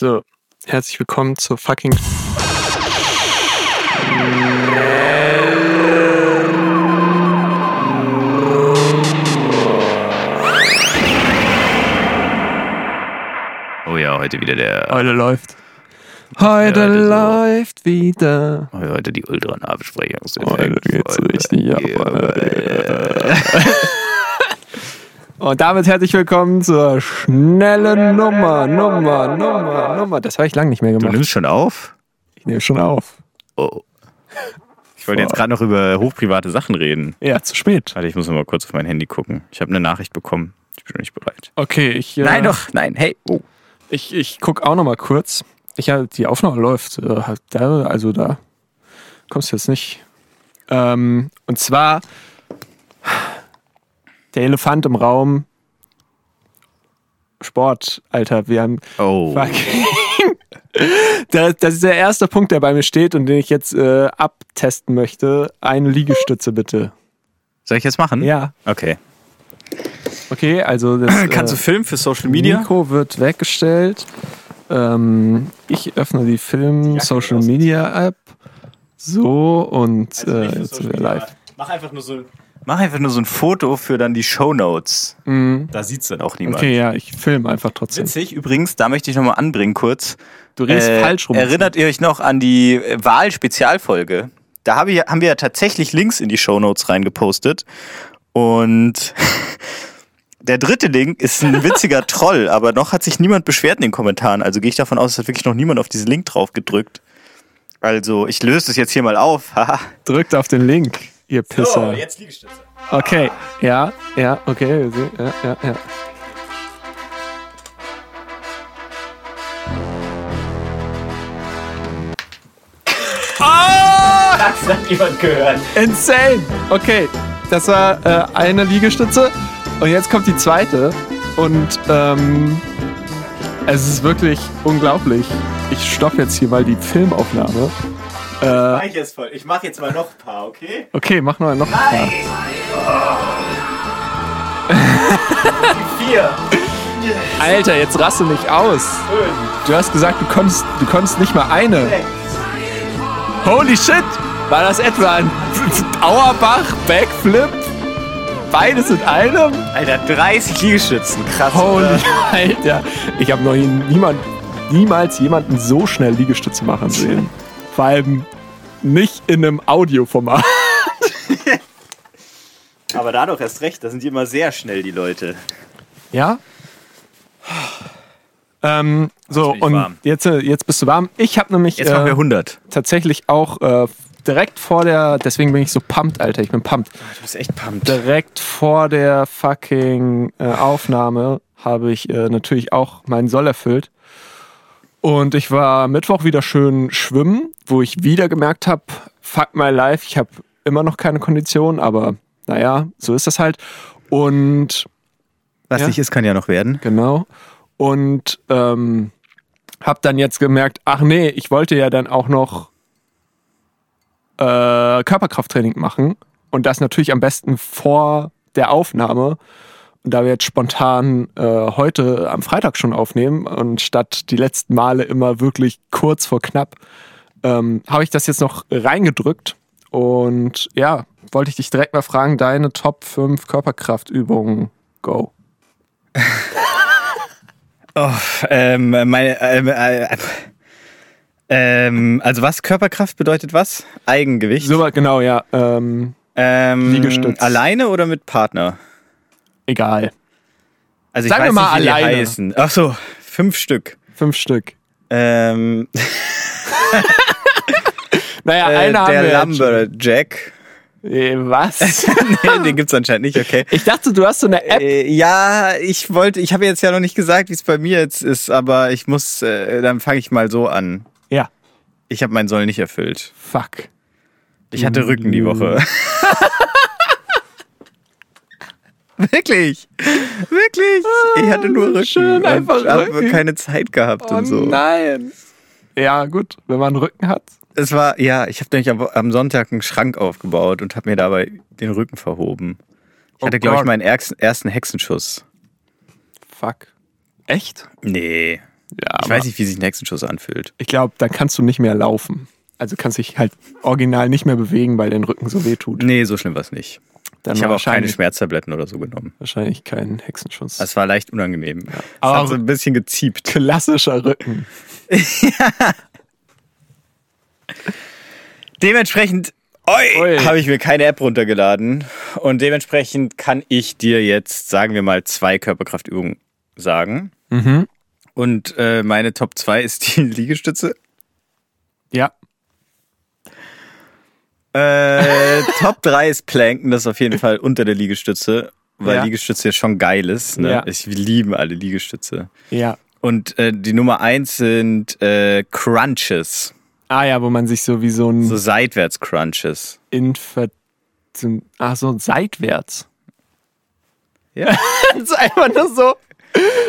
So, herzlich willkommen zur fucking. Oh ja, heute wieder der. Heute läuft. Heute heute so. läuft wieder. Heute die Ultra-Nahbesprechung. Heute geht's richtig ab. Und damit herzlich willkommen zur schnellen Nummer, Nummer, Nummer, Nummer. Das habe ich lange nicht mehr Du gemacht. nimmst schon auf? Ich nehme schon auf. Oh. Ich wollte jetzt gerade noch über hochprivate Sachen reden. Ja, zu spät. Warte, ich muss noch mal kurz auf mein Handy gucken. Ich habe eine Nachricht bekommen. Ich bin noch nicht bereit. Okay, ich. äh, Nein, doch, nein, hey. Oh. Ich, ich gucke auch noch mal kurz. Ich, ja, die Aufnahme läuft. äh, halt Da, also da kommst du jetzt nicht. Ähm, und zwar der Elefant im Raum. Sport, Alter. Wir haben. Oh. Das, das ist der erste Punkt, der bei mir steht und den ich jetzt äh, abtesten möchte. Eine Liegestütze bitte. Soll ich jetzt machen? Ja. Okay. Okay, also das. Kannst du äh, filmen für Social Media? Mikro wird weggestellt. Ähm, ich öffne die Film Social Media App. So und äh, jetzt sind wir live. Mach einfach nur so Mach einfach nur so ein Foto für dann die Show Notes. Da sieht's dann auch niemand. Okay, ja, ich filme einfach trotzdem. Witzig, übrigens, da möchte ich nochmal anbringen kurz. Du redest Äh, falsch rum. Erinnert ihr euch noch an die äh, Wahl-Spezialfolge? Da hab ich, haben wir ja tatsächlich Links in die Shownotes reingepostet. Und der dritte Link ist ein witziger Troll, aber noch hat sich niemand beschwert in den Kommentaren. Also gehe ich davon aus, es hat wirklich noch niemand auf diesen Link drauf gedrückt. Also, ich löse das jetzt hier mal auf. Drückt auf den Link, ihr Pisser. jetzt Liegestütze. Okay, ja, ja, okay. Ja, ja, ja. Das hat niemand gehört. Insane! Okay, das war äh, eine Liegestütze. Und jetzt kommt die zweite. Und ähm, es ist wirklich unglaublich. Ich stoppe jetzt hier mal die Filmaufnahme. Äh, Ich jetzt voll. Ich mache jetzt mal noch ein paar, okay? okay, mach noch, noch ein paar. Vier. Alter, jetzt raste nicht aus. Du hast gesagt, du konntest, du konntest nicht mal eine. Holy shit! War das etwa ein Auerbach Backflip? Beides in einem? Alter, 30 Liegestützen. Krass. Holy oder? Alter. Ich habe noch nie, niemand, niemals jemanden so schnell Liegestütze machen sehen. Vor allem nicht in einem Audioformat. Aber da doch erst recht, da sind die immer sehr schnell, die Leute. Ja? Ähm, so, und warm. jetzt, äh, jetzt bist du warm. Ich habe nämlich Jetzt machen wir äh, 100. tatsächlich auch äh, direkt vor der, deswegen bin ich so pumped, Alter, ich bin pumped. Du bist echt pumped. Direkt vor der fucking äh, Aufnahme habe ich äh, natürlich auch meinen Soll erfüllt. Und ich war Mittwoch wieder schön schwimmen, wo ich wieder gemerkt habe, fuck my life, ich habe immer noch keine Kondition, aber naja, so ist das halt. Und Was Ja. nicht ist, kann ja noch werden. Genau. Und ähm, hab dann jetzt gemerkt, ach nee, ich wollte ja dann auch noch äh, Körperkrafttraining machen. Und das natürlich am besten vor der Aufnahme. Da wir jetzt spontan äh, heute am Freitag schon aufnehmen und statt die letzten Male immer wirklich kurz vor knapp, ähm, habe ich das jetzt noch reingedrückt. Und ja, wollte ich dich direkt mal fragen, deine Top 5 Körperkraftübungen, go. Oh, ähm, meine, ähm, äh, ähm, also was? Körperkraft bedeutet was? Eigengewicht? So, genau, ja. Ähm, ähm, Liegestütz. Alleine oder mit Partner? Egal. Also ich Sagen wir weiß mal nicht, wie die alleine. heißen. Ach so, fünf Stück. Fünf Stück. Ähm, Naja, äh, einer haben wir der schon. Lumberjack. Äh, Was? nee, den gibt's anscheinend nicht, okay. Ich dachte, du hast so eine App. Äh, ja, ich wollte, ich habe jetzt ja noch nicht gesagt, wie es bei mir jetzt ist, aber ich muss, äh, dann fange ich mal so an. Ja. Ich habe meinen Soll nicht erfüllt. Fuck. Ich hatte Rücken die Woche. Wirklich? Wirklich? Ich hatte nur Rücken. schön, einfach und habe Rücken. keine Zeit gehabt Oh und so. nein. Ja, gut, wenn man einen Rücken hat. Es war, ja, ich habe nämlich am, am Sonntag einen Schrank aufgebaut und habe mir dabei den Rücken verhoben. Ich Oh hatte, glaube ich, meinen ersten, ersten Hexenschuss. Fuck. Echt? Nee. Ja, Ich weiß nicht, wie sich ein Hexenschuss anfühlt. Ich glaube, dann kannst du nicht mehr laufen. Also kannst dich halt original nicht mehr bewegen, weil dein Rücken so weh tut. Nee, so schlimm war es nicht. Dann ich habe auch keine wahrscheinlich- Schmerztabletten oder so genommen. Wahrscheinlich kein Hexenschuss. Es war leicht unangenehm. Es Aber- hat so ein bisschen geziebt. Klassischer Rücken. Dementsprechend habe ich mir keine App runtergeladen. Und dementsprechend kann ich dir jetzt, sagen wir mal, zwei Körperkraftübungen sagen. Mhm. Und äh, meine Top 2 ist die Liegestütze. Ja. Äh, Top 3 ist Planken, das ist auf jeden Fall unter der Liegestütze, weil Ja. Liegestütze ja schon geil ist. Ne? Ja. Ich liebe alle Liegestütze. Ja. Und äh, die Nummer 1 sind äh, Crunches, Ah ja, wo man sich so wie so ein so Seitwärts-Crunches. Inver... so- Ach so, seitwärts. Ja. Das ist einfach nur so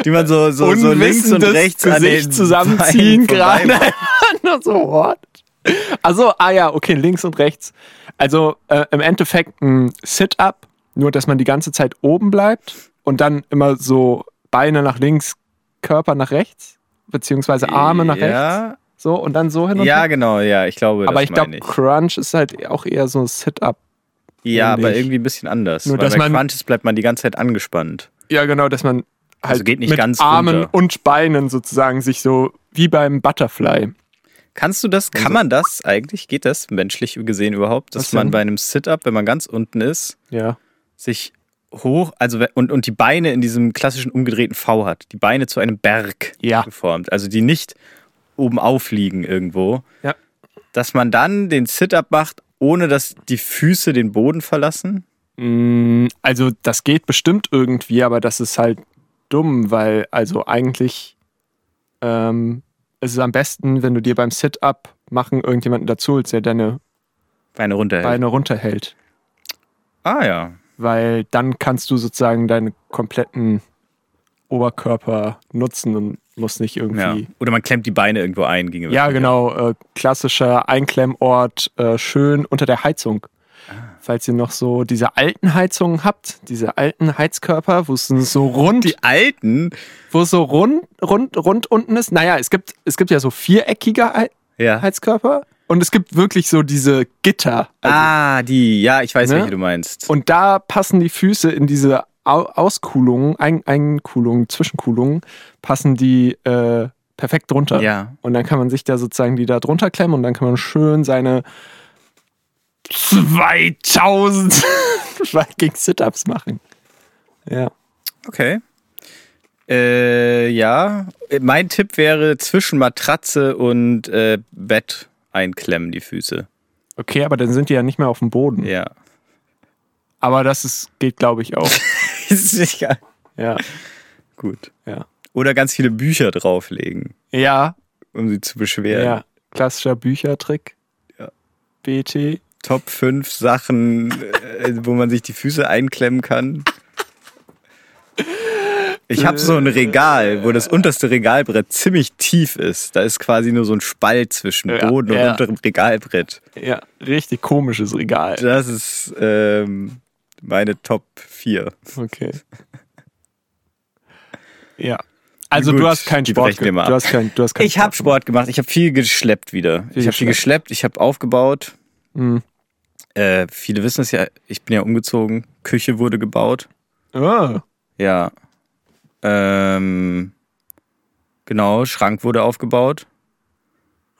Die man so, so, so links und rechts an den Gesicht zusammenziehen gerade. nur so, what? Also, ah ja, okay, links und rechts. Also äh, im Endeffekt ein Sit-Up, nur dass man die ganze Zeit oben bleibt und dann immer so Beine nach links, Körper nach rechts, beziehungsweise Arme nach rechts. Ja, So und dann so hin und ja her. genau, ja, ich glaube, Aber das ich glaube. Crunch ist halt auch eher so ein Sit-Up. Ja, aber irgendwie ein bisschen anders. Nur, weil dass bei man- Crunches bleibt man die ganze Zeit angespannt. Ja, genau, dass man halt Also geht nicht mit ganz Armen runter. und Beinen sozusagen sich so wie beim Butterfly. Kannst du das, kann man das eigentlich, geht das menschlich gesehen überhaupt, dass Also man bei einem Sit-Up, wenn man ganz unten ist, Ja. sich hoch, also und, und die Beine in diesem klassischen umgedrehten V hat, die Beine zu einem Berg Ja. geformt, also die nicht oben aufliegen irgendwo, Ja. dass man dann den Sit-Up macht, ohne dass die Füße den Boden verlassen? Mm, Also das geht bestimmt irgendwie, aber das ist halt dumm, weil also eigentlich ähm, ist es am besten, wenn du dir beim Sit-Up machen irgendjemanden dazu holst, der deine Beine runterhält. Beine runterhält. Ah ja. Weil dann kannst du sozusagen deinen kompletten Oberkörper nutzen und musst nicht ja. irgendwie. Oder man klemmt die Beine irgendwo ein. Ginge Ja, genau. Äh, klassischer Einklemmort, äh, schön unter der Heizung. Falls ihr noch so diese alten Heizungen habt, diese alten Heizkörper, wo es so rund, Die alten. wo es so rund, rund, rund unten ist. Naja, es gibt, es gibt ja so viereckige Hei- Ja. Heizkörper und es gibt wirklich so diese Gitter. Also, ah, die. Ja, ich weiß, Ne? welche du meinst. Und da passen die Füße in diese Au Auskuhlungen, Ein Zwischenkuhlungen, passen die äh, perfekt drunter. ja. Und dann kann man sich da sozusagen die da drunter klemmen und dann kann man schön seine 2000 Viking Sit-Ups machen. Ja. Okay. Äh, ja. Mein Tipp wäre zwischen Matratze und äh, Bett einklemmen die Füße. Okay, aber dann sind die ja nicht mehr auf dem Boden. Ja. Aber das ist, geht, glaube ich, auch. ist egal. Ja. Gut. Ja. Oder ganz viele Bücher drauflegen, Ja, um sie zu beschweren. ja. Klassischer Büchertrick. Ja. BT. Top 5 Sachen, äh, wo man sich die Füße einklemmen kann. Ich habe so ein Regal, wo das unterste Regalbrett ziemlich tief ist. Da ist quasi nur so ein Spalt zwischen Ja, Boden und ja. unterem Regalbrett. Ja, richtig komisches Regal. Das ist ähm, meine Top 4. Okay. Ja. Also Gut, du hast keinen Sport mal Du hast kein, du hast keinen Ich habe Sport gemacht. Ich habe viel geschleppt wieder. ich habe viel geschleppt. Ich habe aufgebaut. Mhm. Äh, viele wissen es ja. Ich bin ja umgezogen. Küche wurde gebaut. Ah, Ja. Ähm, genau, Schrank wurde aufgebaut.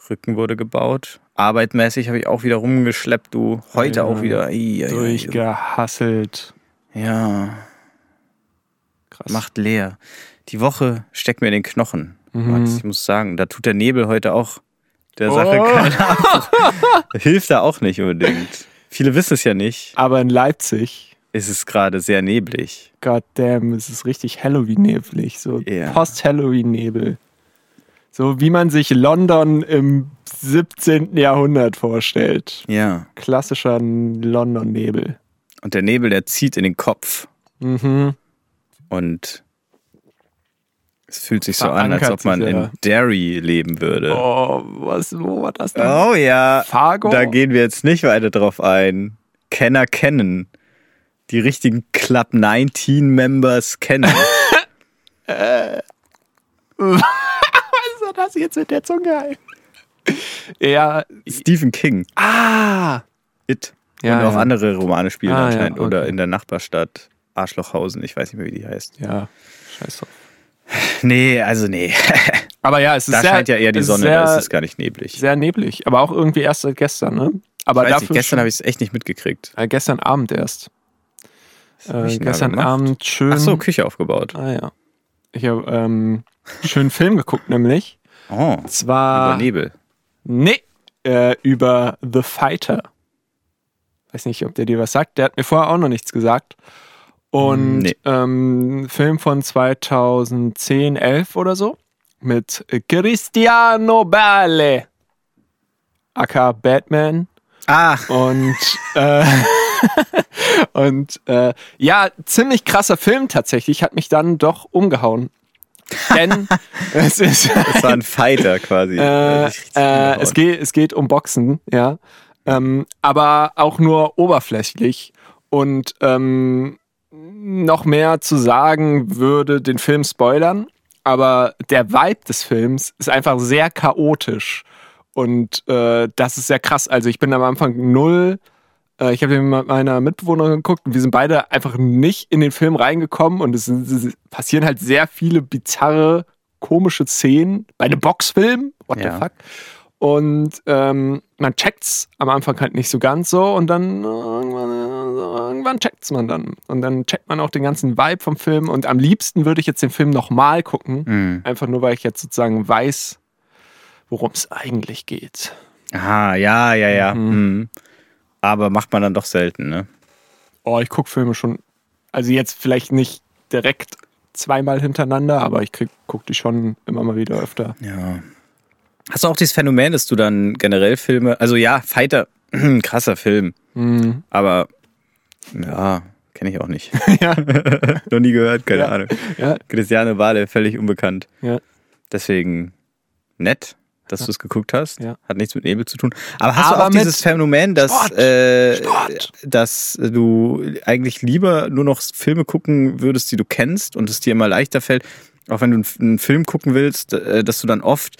Rücken wurde gebaut. Arbeitmäßig habe ich auch wieder rumgeschleppt, du. Heute Ja, auch wieder. Ei, ei, ei. durchgehasselt. Ja, Krass. macht leer. Die Woche steckt mir in den Knochen, Mhm. Max. Ich muss sagen, da tut der Nebel heute auch der Sache Oh. keinen Abbruch. Hilft da auch nicht unbedingt. Viele wissen es ja nicht. Aber in Leipzig, Ist es gerade sehr neblig. goddamn, es ist richtig Halloween-neblig. So Ja. Post-Halloween-Nebel. So wie man sich London im 17. Jahrhundert vorstellt. Ja. Klassischer London-Nebel. Und der Nebel, der zieht in den Kopf. Mhm. Und es fühlt sich so an, als ob man ja. in Derry leben würde. Oh, was, wo war das denn? Oh ja, Fargo? da gehen wir jetzt nicht weiter drauf ein. Kenner kennen. Die richtigen Club 19 Members kennen. er das jetzt mit der Zunge? Ja, Stephen King. ah, It. Ja, und auch ja. andere Romane spielen Ah, anscheinend. Oder okay. in der Nachbarstadt Arschlochhausen. Ich weiß nicht mehr, wie die heißt. ja, scheiß drauf. Nee, also nee. Aber ja, es ist Da sehr, scheint ja eher die Sonne, sehr, da ist es gar nicht neblig. sehr neblig, aber auch irgendwie erst seit gestern, ne? Aber Ich weiß nicht, gestern habe ich es echt nicht mitgekriegt. äh, gestern Abend erst. Äh, gestern? Abend schön. Ach so, Küche aufgebaut. Ah ja. Ich habe ähm, schönen Film geguckt, nämlich. Oh, zwar. über Nebel. Nee, äh, über The Fighter. Weiß nicht, ob der dir was sagt. Der hat mir vorher auch noch nichts gesagt. Und Nee. ähm, Film von 2010, 11 oder so. Mit Cristiano Bale. aka Batman. Ah, Und, äh, und äh, ja, ziemlich krasser Film tatsächlich. Hat mich dann doch umgehauen. Denn es ist. das war ein Fighter quasi. Äh, äh, es, geht, es geht um Boxen, ja. Ähm, aber auch nur oberflächlich. Und ähm, noch mehr zu sagen würde den Film spoilern. Aber der Vibe des Films ist einfach sehr chaotisch. Und äh, das ist sehr krass. Also ich bin am Anfang null. Äh, ich habe den mit meiner Mitbewohnerin geguckt und wir sind beide einfach nicht in den Film reingekommen. Und es, es passieren halt sehr viele bizarre, komische Szenen bei einem Boxfilm. What Ja. the fuck? Und ähm, man checkt's am Anfang halt nicht so ganz so und dann irgendwann, irgendwann checkt's man dann. Und dann checkt man auch den ganzen Vibe vom Film. Und am liebsten würde ich jetzt den Film nochmal gucken. Hm. Einfach nur, weil ich jetzt sozusagen weiß, worum es eigentlich geht. Aha, ja, ja, ja. Mhm. Hm. Aber macht man dann doch selten, ne? Oh, ich gucke Filme schon, also jetzt vielleicht nicht direkt zweimal hintereinander, aber ich krieg, guck die schon immer mal wieder öfter. Ja. Hast du auch dieses Phänomen, dass du dann generell Filme, also ja, Fighter, krasser Film, Mhm. aber ja, kenne ich auch nicht. ja, Noch nie gehört, keine Ja. Ahnung. ja, Christiane Wale, völlig unbekannt. ja. Deswegen nett, dass du es geguckt hast. Ja. Hat nichts mit Nebel zu tun. Aber hast Aber du auch dieses Phänomen, dass, Sport. äh, Sport. dass du eigentlich lieber nur noch Filme gucken würdest, die du kennst und es dir immer leichter fällt, auch wenn du einen- einen Film gucken willst, äh, dass du dann oft,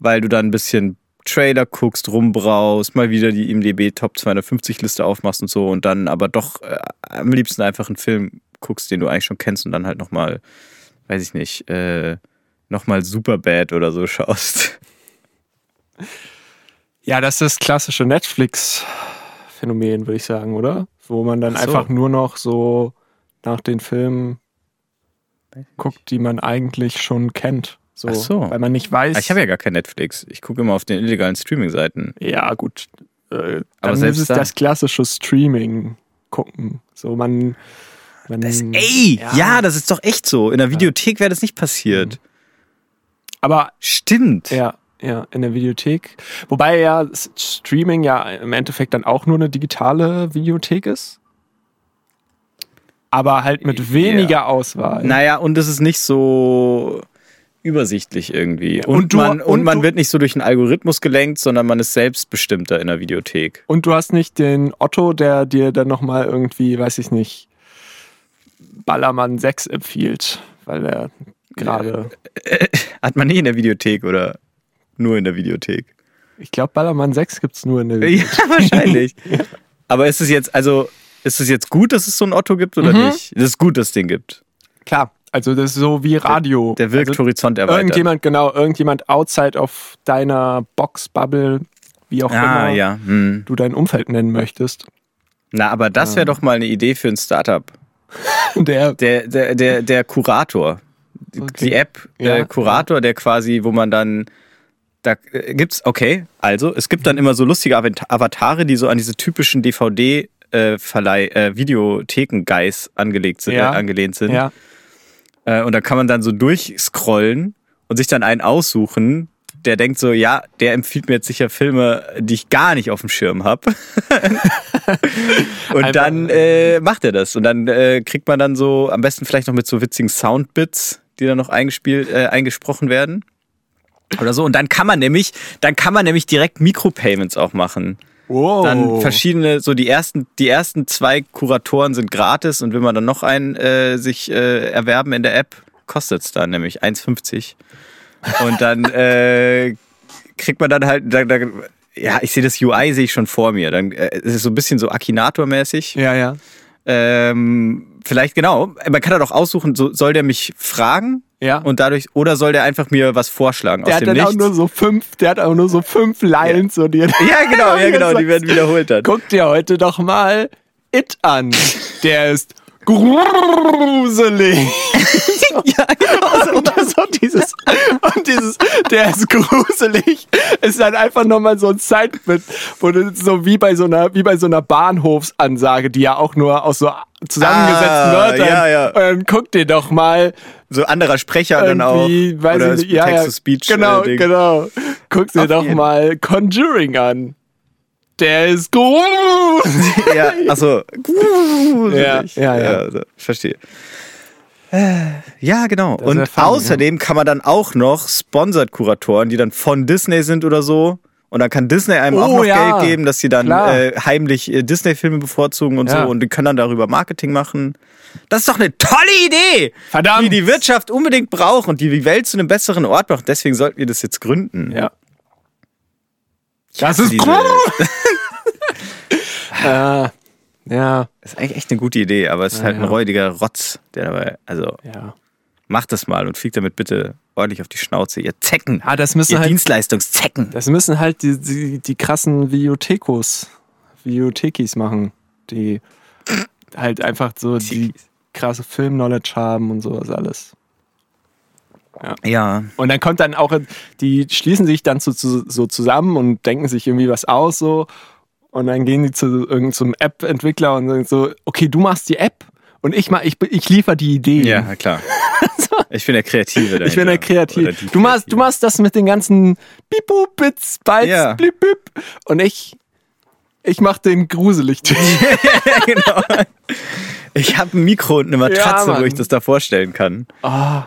weil du dann ein bisschen Trailer guckst, rumbraust, mal wieder die IMDB Top 250 Liste aufmachst und so und dann aber doch äh, am liebsten einfach einen Film guckst, den du eigentlich schon kennst und dann halt nochmal, weiß ich nicht, äh, nochmal Superbad oder so schaust. Ja, das ist das klassische Netflix-Phänomen, würde ich sagen, oder? Wo man dann so. einfach nur noch so nach den Filmen guckt, die man eigentlich schon kennt. So, Ach so. Weil man nicht weiß. Ah, Ich habe ja gar kein Netflix. Ich gucke immer auf den illegalen Streaming-Seiten. Ja, gut. Äh, Aber dann selbst ist es da- das klassische Streaming gucken. So, man. man Ey, ja. Ja. das ist doch echt so. In der Videothek wäre das nicht passiert. Aber Stimmt. ja, ja, in der Videothek. Wobei ja Streaming ja im Endeffekt dann auch nur eine digitale Videothek ist. Aber halt mit weniger Auswahl. Naja, und es ist nicht so übersichtlich irgendwie. Und, Und du- man, und und man du- wird nicht so durch einen Algorithmus gelenkt, sondern man ist selbstbestimmter in der Videothek. Und du hast nicht den Otto, der dir dann nochmal irgendwie, weiß ich nicht, Ballermann 6 empfiehlt, weil er gerade. Hat man nie in der Videothek oder nur in der Videothek? Ich glaube, Ballermann 6 gibt's nur in der Ja, Videothek. wahrscheinlich. Aber ist es jetzt, also, ist es jetzt gut, dass es so ein Otto gibt oder Mhm. nicht? Es ist gut, dass es den gibt. Klar, also das ist so wie Radio. Der wirkt also Horizont erweitert. Irgendjemand, genau, irgendjemand outside of deiner Box-Bubble, wie auch ah, immer ja. Hm. du dein Umfeld nennen möchtest. Na, aber das wäre doch mal eine Idee für ein Startup. Der, Der, der, der, der Kurator. Die App Ja, äh, Kurator, der quasi, wo man dann. Da äh, gibt's, okay, also es gibt dann immer so lustige Avatare, die so an diese typischen DVD äh, äh, Videotheken-Guys angelegt sind, Ja. äh, angelehnt sind. ja, Äh, und da kann man dann so durchscrollen und sich dann einen aussuchen, der denkt so, ja, der empfiehlt mir jetzt sicher Filme, die ich gar nicht auf dem Schirm habe. und dann äh, macht er das. Und dann äh, kriegt man dann so, am besten vielleicht noch mit so witzigen Soundbits, die dann noch eingespielt, äh, eingesprochen werden. Oder so. Und dann kann man nämlich, dann kann man nämlich direkt Micropayments auch machen. Wow. Dann verschiedene, so die ersten, die ersten zwei Kuratoren sind gratis und will man dann noch einen äh, sich äh, erwerben in der App, kostet es dann nämlich 1,50. Und dann äh, kriegt man dann halt, da, da, ja, ich sehe das UI sehe ich schon vor mir. Dann äh, es ist es so ein bisschen so Akinator-mäßig. Ja, ja. Ähm, vielleicht genau. Man kann da doch aussuchen, so, soll der mich fragen? Ja. Und dadurch, oder soll der einfach mir was vorschlagen Der aus hat dem dann auch Nichts? nur so fünf, der hat auch nur so fünf Lines und die ja, genau, ja, genau, die werden wiederholt dann. Guck dir heute doch mal It an. Der ist gruselig. Ja, genau. Und das so dieses, und dieses, der ist gruselig, ist dann einfach nochmal so ein Sidebit, wo du so wie bei so einer, wie bei so einer Bahnhofsansage, die ja auch nur aus so zusammengesetzten Ah, Wörtern. ja, ja. Und dann guck dir doch mal So anderer Sprecher dann auch. weiß Oder ich nicht, ja, Text-to-Speech. genau, äh, genau. Guck dir doch jeden. mal Conjuring an. Der ist gruselig. Ja, achso. Ja, ja, ja. also, ich verstehe. Äh, Ja, genau. ist Und ja fun, außerdem kann man dann auch noch Sponsored-Kuratoren, die dann von Disney sind oder so. Und dann kann Disney einem Oh, auch noch ja. Geld geben, dass sie dann äh, heimlich äh, Disney-Filme bevorzugen und Ja. so. Und die können dann darüber Marketing machen. Das ist doch eine tolle Idee, Verdammt. die die Wirtschaft unbedingt braucht und die die Welt zu einem besseren Ort macht. Deswegen sollten wir das jetzt gründen. Ja. Das ist diese- äh, ja, Das ist eigentlich echt eine gute Idee, aber es ist halt Ja, ein ja. räudiger Rotz, der dabei, also ja. macht das mal und fliegt damit bitte ordentlich auf die Schnauze, ihr Zecken. Ah, das müssen ihr halt, Dienstleistungszecken. das müssen halt die, die, die krassen Videothekos, Videothekis machen, die halt einfach so die krasse Film-Knowledge haben und sowas alles. Ja. Und dann kommt dann auch, die schließen sich dann so, so, so zusammen und denken sich irgendwie was aus so. Und dann gehen die zu irgendeinem App-Entwickler und sagen so, okay, du machst die App und ich mach, ich, ich liefere die Idee. Ja, klar. Ich bin der Kreative. Ich bin der dahinter. Oder Kreativ. die Du machst, du Kreative. machst das mit den ganzen Bipu, Bits, Bytes, Ja. blip, blip. Und ich, ich mach den gruselig. genau. Ich habe ein Mikro und eine Matratze, Ja, wo ich das da vorstellen kann. Ah,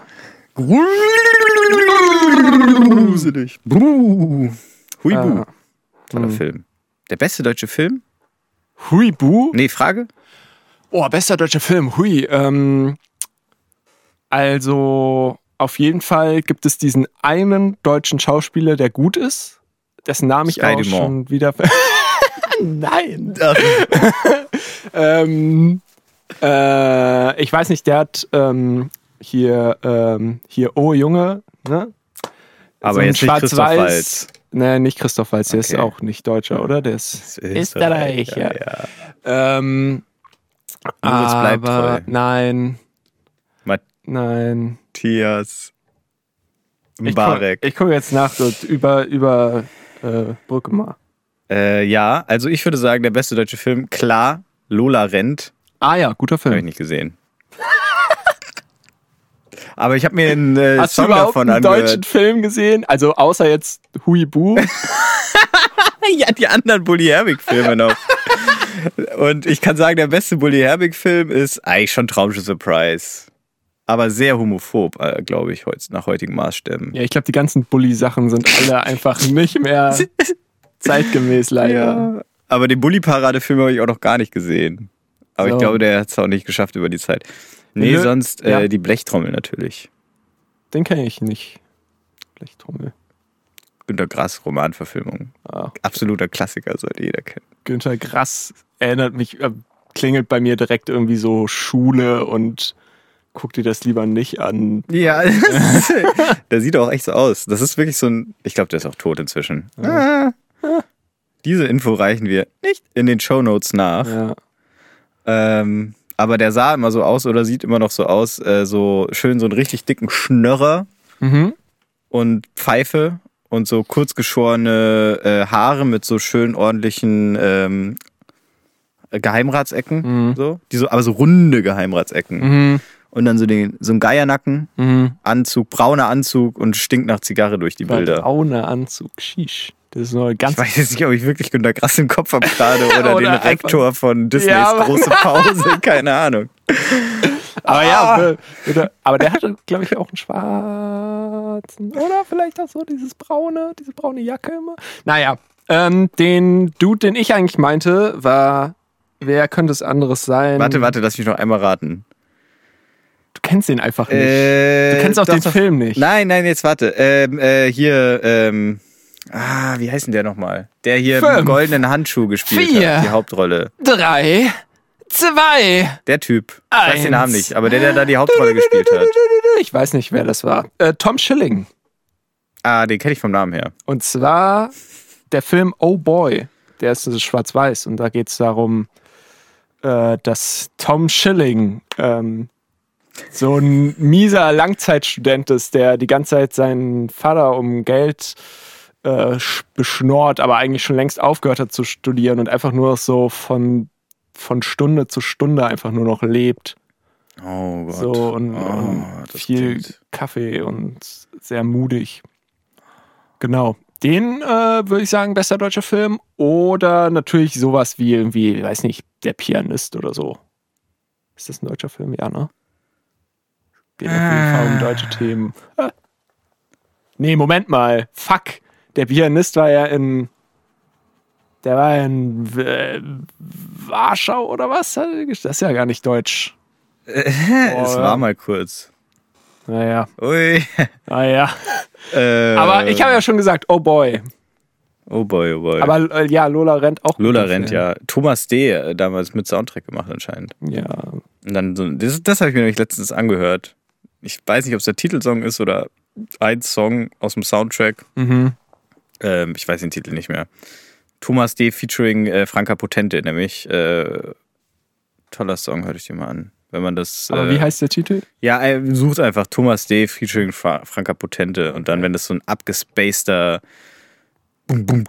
Gruselig. Buh. Huibu. Ah. Toller Hm. Film. Der beste deutsche Film? Huibu. Nee, Frage? Oh, bester deutscher Film. Hui. Ähm, also, auf jeden Fall gibt es diesen einen deutschen Schauspieler, der gut ist, dessen Namen ich Sky auch Dumont. schon wieder. Nein. ähm, äh, ich weiß nicht, der hat ähm, hier, ähm, hier, oh Junge, ne? Aber So jetzt nicht Christoph Schwarz-Weiß- Nee, nicht Christoph Waltz, der ist Okay. auch nicht Deutscher, oder? Der ist Österreich, Österreich, ja. ja. Ähm, Moritz bleibt aber treu. nein, nein. Matthias Ich Barek. gucke guck jetzt nach, so über, über äh, Brücke mal. Äh, ja, also ich würde sagen, der beste deutsche Film, klar, Lola rennt. Ah ja, guter Habe ich Film. nicht gesehen. Aber ich habe mir einen äh, Hast du Song überhaupt davon einen angehört. deutschen Film gesehen? Also außer jetzt Huibu. Ja, die anderen Bully Herbig-Filme noch. Und ich kann sagen, der beste Bully Herbig-Film ist eigentlich schon Traumschiff Surprise. Aber sehr homophob, äh, glaube ich, heutz, nach heutigen Maßstäben. ja, ich glaube, die ganzen Bully-Sachen sind alle einfach nicht mehr zeitgemäß leider. Ja. Aber den Bully-Parade-Film habe ich auch noch gar nicht gesehen. Aber So. ich glaube, der hat es auch nicht geschafft über die Zeit. Nee, sonst äh, Ja. die Blechtrommel natürlich. Den kenne ich nicht. Blechtrommel. Günter Grass Romanverfilmung. Ah. Absoluter Klassiker, sollte jeder kennen. Günther Grass erinnert mich, äh, klingelt bei mir direkt irgendwie so Schule und guck dir das lieber nicht an. Ja, der sieht auch echt so aus. Das ist wirklich so ein. Ich glaube, der ist auch tot inzwischen. Ah. Diese Info reichen wir nicht in den Shownotes nach. Ja. Ähm, aber der sah immer so aus oder sieht immer noch so aus, äh, so schön so einen richtig dicken Schnörrer Mhm. und Pfeife und so kurz geschorene äh, Haare mit so schön ordentlichen ähm, Geheimratsecken. Mhm. So. Die so, aber so runde Geheimratsecken. Mhm. Und dann so, den, so ein Geiernacken. Mhm. Anzug, brauner Anzug und stinkt nach Zigarre durch die Bilder. Brauner Anzug, sheesh. Das ist nur ganz Ich weiß jetzt nicht, ob ich wirklich Günter Grass im Kopf habe gerade oder, Oder den Rektor von Disneys Ja, große Pause, keine Ahnung. Aber Ah. ja, bitte. aber der hatte, glaube ich, auch einen schwarzen. Oder vielleicht auch so dieses braune, diese braune Jacke immer. Naja, ähm, den Dude, den ich eigentlich meinte, war, wer könnte es anderes sein? Warte, warte, lass mich noch einmal raten. kennst den einfach nicht. Äh, du kennst auch doch, den doch. Film nicht. Nein, nein, jetzt warte. Ähm, äh, hier, ähm, ah, wie heißt denn der nochmal? Der hier Fünf. im goldenen Handschuh gespielt Vier. hat, die Hauptrolle. Drei, zwei, Der Typ. Ich weiß Eins. den Namen nicht, aber der, der da die Hauptrolle gespielt hat. Ich weiß nicht, wer das war. Äh, Tom Schilling. Ah, den kenne ich vom Namen her. Und zwar der Film Oh Boy. Der ist schwarz-weiß. Und da geht es darum, äh, dass Tom Schilling ähm, so ein mieser Langzeitstudent ist, der die ganze Zeit seinen Vater um Geld äh, sch- beschnort, aber eigentlich schon längst aufgehört hat zu studieren und einfach nur so von, von Stunde zu Stunde einfach nur noch lebt. Oh Gott. So und, oh, und viel klingt- Kaffee und sehr mutig. Genau. Den äh, würde ich sagen, bester deutscher Film. Oder natürlich sowas wie irgendwie, weiß nicht, Der Pianist oder so. Ist das ein deutscher Film? Ja, ne? Geht auf jeden Fall um deutsche Themen. Ah. Nee, Moment mal. Fuck. Der Pianist war ja in. Der war in äh, Warschau oder was? Das ist ja gar nicht deutsch. es Oh, war mal kurz. Naja, Ui. naja. Äh, Aber ich habe ja schon gesagt, oh boy. Oh boy, oh boy. Aber äh, ja, Lola rennt auch. Lola rennt, ja. Thomas D. äh, damals mit Soundtrack gemacht anscheinend. Ja. Und dann so, das, das habe ich mir nämlich letztens angehört. Ich weiß nicht, ob es der Titelsong ist oder ein Song aus dem Soundtrack. Mhm. Ähm, ich weiß den Titel nicht mehr. Thomas D. featuring äh, Franka Potente, nämlich. Äh, toller Song, hör ich dir mal an. Wenn man das. Aber äh, wie heißt der Titel? Ja, äh, sucht einfach Thomas D. featuring Fra Franka Potente und dann, wenn das so ein bum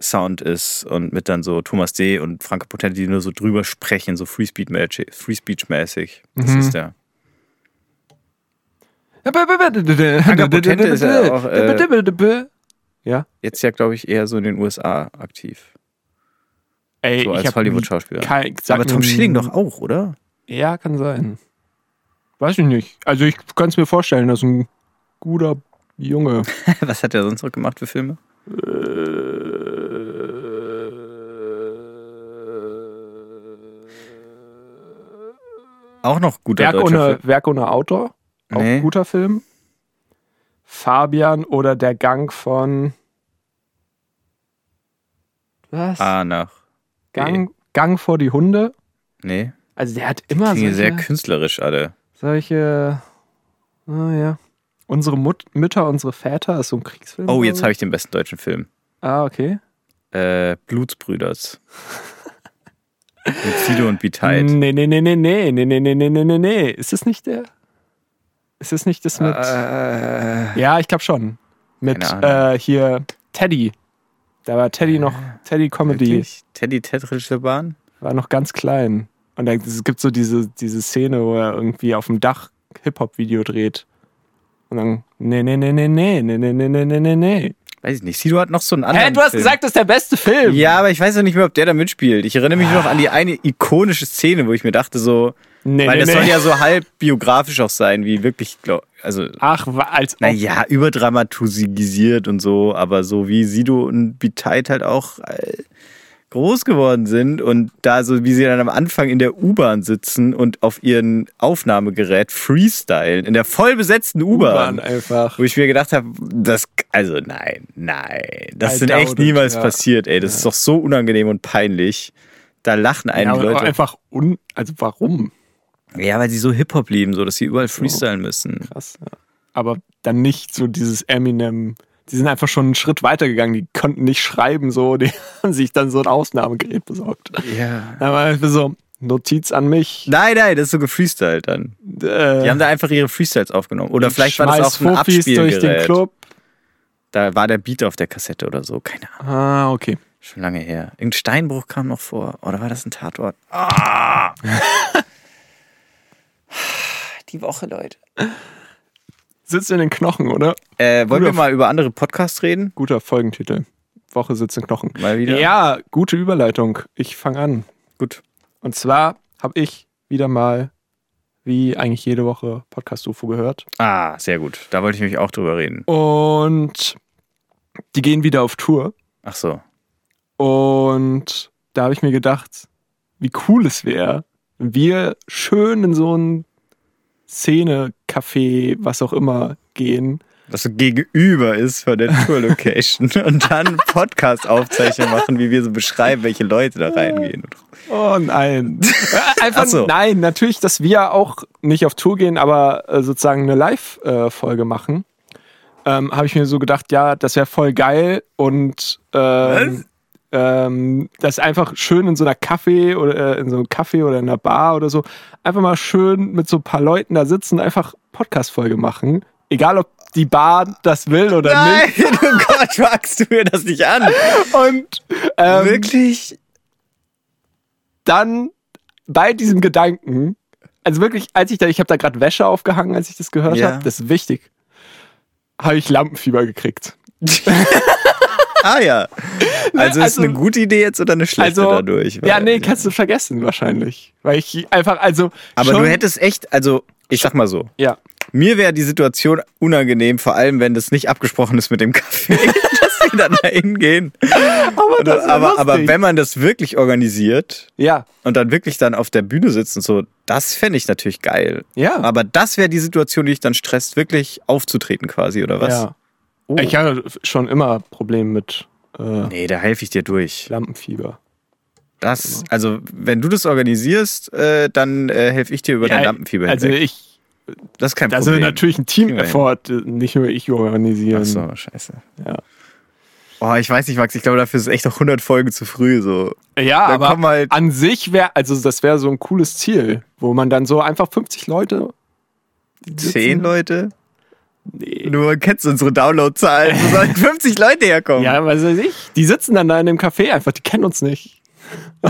Sound ist und mit dann so Thomas D. und Franka Potente, die nur so drüber sprechen, so Free Speech mäßig. Free Speech -mäßig. Das Mhm. ist der. Franka Potente ist ja auch, äh, ja. Jetzt ja, glaube ich, eher so in den USA aktiv. Ey, So ich als hab Hollywood-Schauspieler. Aber Tom Schilling doch auch, oder? Ja, kann sein. Weiß ich nicht. Also ich kann es mir vorstellen, dass ein guter Junge. Was hat er sonst noch gemacht für Filme? Auch noch guter Werk deutscher ohne, Film. Werk ohne Autor. Auch Nee. ein guter Film. Fabian oder der Gang von. Was? Ah, nach. Gang, Gang vor die Hunde. Nee. Also der hat immer Die sehr künstlerisch alle. solche. Naja. Unsere Mut Mütter, unsere Väter ist so ein Kriegsfilm. Oh, jetzt so. habe ich den besten deutschen Film. Ah, okay. Äh, Blutsbrüders. Mit Sido und Beteid. Nee, nee, nee, nee, nee, nee, nee, nee, nee, nee, nee, nee. Ist es nicht der? Ist es nicht das mit. Äh, ja, ich glaube schon. Mit äh, hier Teddy. Da war Teddy noch, Teddy Comedy, wirklich? Teddy Tetrische Bahn? war noch ganz klein. Und dann, es gibt so diese, diese Szene, wo er irgendwie auf dem Dach Hip-Hop-Video dreht. Und dann, nee, nee, nee, nee, nee, nee, nee, nee, nee, nee, nee, nee. Weiß ich nicht. Sido hat noch so einen anderen Hä, du hast Film. gesagt, das ist der beste Film. Ja, aber ich weiß ja nicht mehr, ob der da mitspielt. Ich erinnere mich nur noch an die eine ikonische Szene, wo ich mir dachte so, nee, weil nee, das nee. soll ja so halb biografisch auch sein, wie wirklich, glaub, also Ach, als naja, überdramatisiert und so, aber so wie Sido und Beteid halt auch äh, groß geworden sind und da so, wie sie dann am Anfang in der U-Bahn sitzen und auf ihren Aufnahmegerät freestylen, in der voll besetzten U-Bahn einfach. Wo ich mir gedacht habe, das, also nein, nein, das I sind doubt echt it, niemals ja. passiert, ey. Das ist doch so unangenehm und peinlich. Da lachen Ja, einen die aber Leute. einfach un. Also warum? Ja, weil sie so Hip-Hop lieben, so dass sie überall freestylen müssen. Krass, ja. Aber dann nicht so dieses Eminem. Die sind einfach schon einen Schritt weiter gegangen. Die konnten nicht schreiben, so. Die haben sich dann so ein Ausnahmegerät besorgt. Ja. Einfach so, Notiz an mich. Nein, nein, das ist so gefreestylt dann. Äh, Die haben da einfach ihre Freestyles aufgenommen. Oder vielleicht war das auch ein Fuffis durch den Abspielgerät. Club. Da war der Beat auf der Kassette oder so. Keine Ahnung. Ah, okay. Schon lange her. Irgendein Steinbruch kam noch vor. Oder war das ein Tatort? Ah! Die Woche, Leute. Sitzt in den Knochen, oder? Äh, wollen Guter wir mal über andere Podcasts reden? Guter Folgentitel. Woche sitzt in Knochen. Mal wieder? Ja, gute Überleitung. Ich fange an. Gut. Und zwar habe ich wieder mal, wie eigentlich jede Woche, Podcast-UFO gehört. Ah, sehr gut. Da wollte ich mich auch drüber reden. Und die gehen wieder auf Tour. Ach so. Und da habe ich mir gedacht, wie cool es wäre, wenn wir schön in so ein Szene, Café, was auch immer gehen. Was so gegenüber ist von der Tour-Location und dann Podcast-Aufzeichnungen machen, wie wir so beschreiben, welche Leute da reingehen. Oh nein. Einfach Ach so. nein, natürlich, dass wir auch nicht auf Tour gehen, aber äh, sozusagen eine Live-Folge machen. Ähm, Habe ich mir so gedacht, ja, das wäre voll geil und ähm, ähm, das einfach schön in so einer Kaffee oder äh, in so einem Café oder in einer Bar oder so, einfach mal schön mit so ein paar Leuten da sitzen, einfach Podcast-Folge machen. Egal ob die Bar das will oder Nein, nicht. oh Gott, wagst du mir das nicht an? Und ähm, Wirklich? dann bei diesem Gedanken, also wirklich, als ich da, ich habe da gerade Wäsche aufgehangen, als ich das gehört Ja. habe, das ist wichtig, habe ich Lampenfieber gekriegt. Ah ja. Also ist also- eine gute Idee jetzt oder eine schlechte Also, dadurch? ja, Weil- nee, kannst du vergessen wahrscheinlich. Weil ich einfach, also. Aber du hättest echt, also ich sag mal so, Ja. mir wäre die Situation unangenehm, vor allem wenn das nicht abgesprochen ist mit dem Kaffee, dass wir dann da hingehen. Aber, das ist ja aber, aber wenn man das wirklich organisiert Ja, und dann wirklich dann auf der Bühne sitzt und so, das fände ich natürlich geil. ja. Aber das wäre die Situation, die dich dann stresst, wirklich aufzutreten quasi, oder was? Ja. Oh. Ich habe schon immer Probleme mit äh, Nee, da helfe ich dir durch. Lampenfieber. Das, also, wenn du das organisierst, äh, dann äh, helfe ich dir über dein Ja, Lampenfieber Also hinweg. ich, Das ist kein das Problem. ist natürlich ein. Team-Effort, nicht nur ich organisieren. Ach so, scheiße. Ja. Oh, ich weiß nicht, Max, ich glaube, dafür ist echt noch 100 Folgen zu früh. So. Ja, Da aber halt- an sich wäre, also das wäre so ein cooles Ziel, wo man dann so einfach 50 Leute. sitzen- Zehn Leute? Nee. Du kennst unsere Downloadzahlen. Wo sollen 50 Leute herkommen? Ja, was weiß ich. Die sitzen dann da in dem Café einfach, die kennen uns nicht.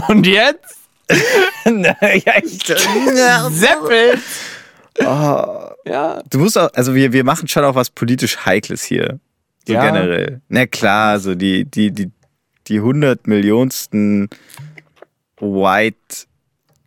Und jetzt? ja, ich, Seppel! oh. Ja. Du musst auch, also wir, wir machen schon auch was politisch Heikles hier. So Ja. generell. Na klar, so die, die, die, die 100 Millionsten White,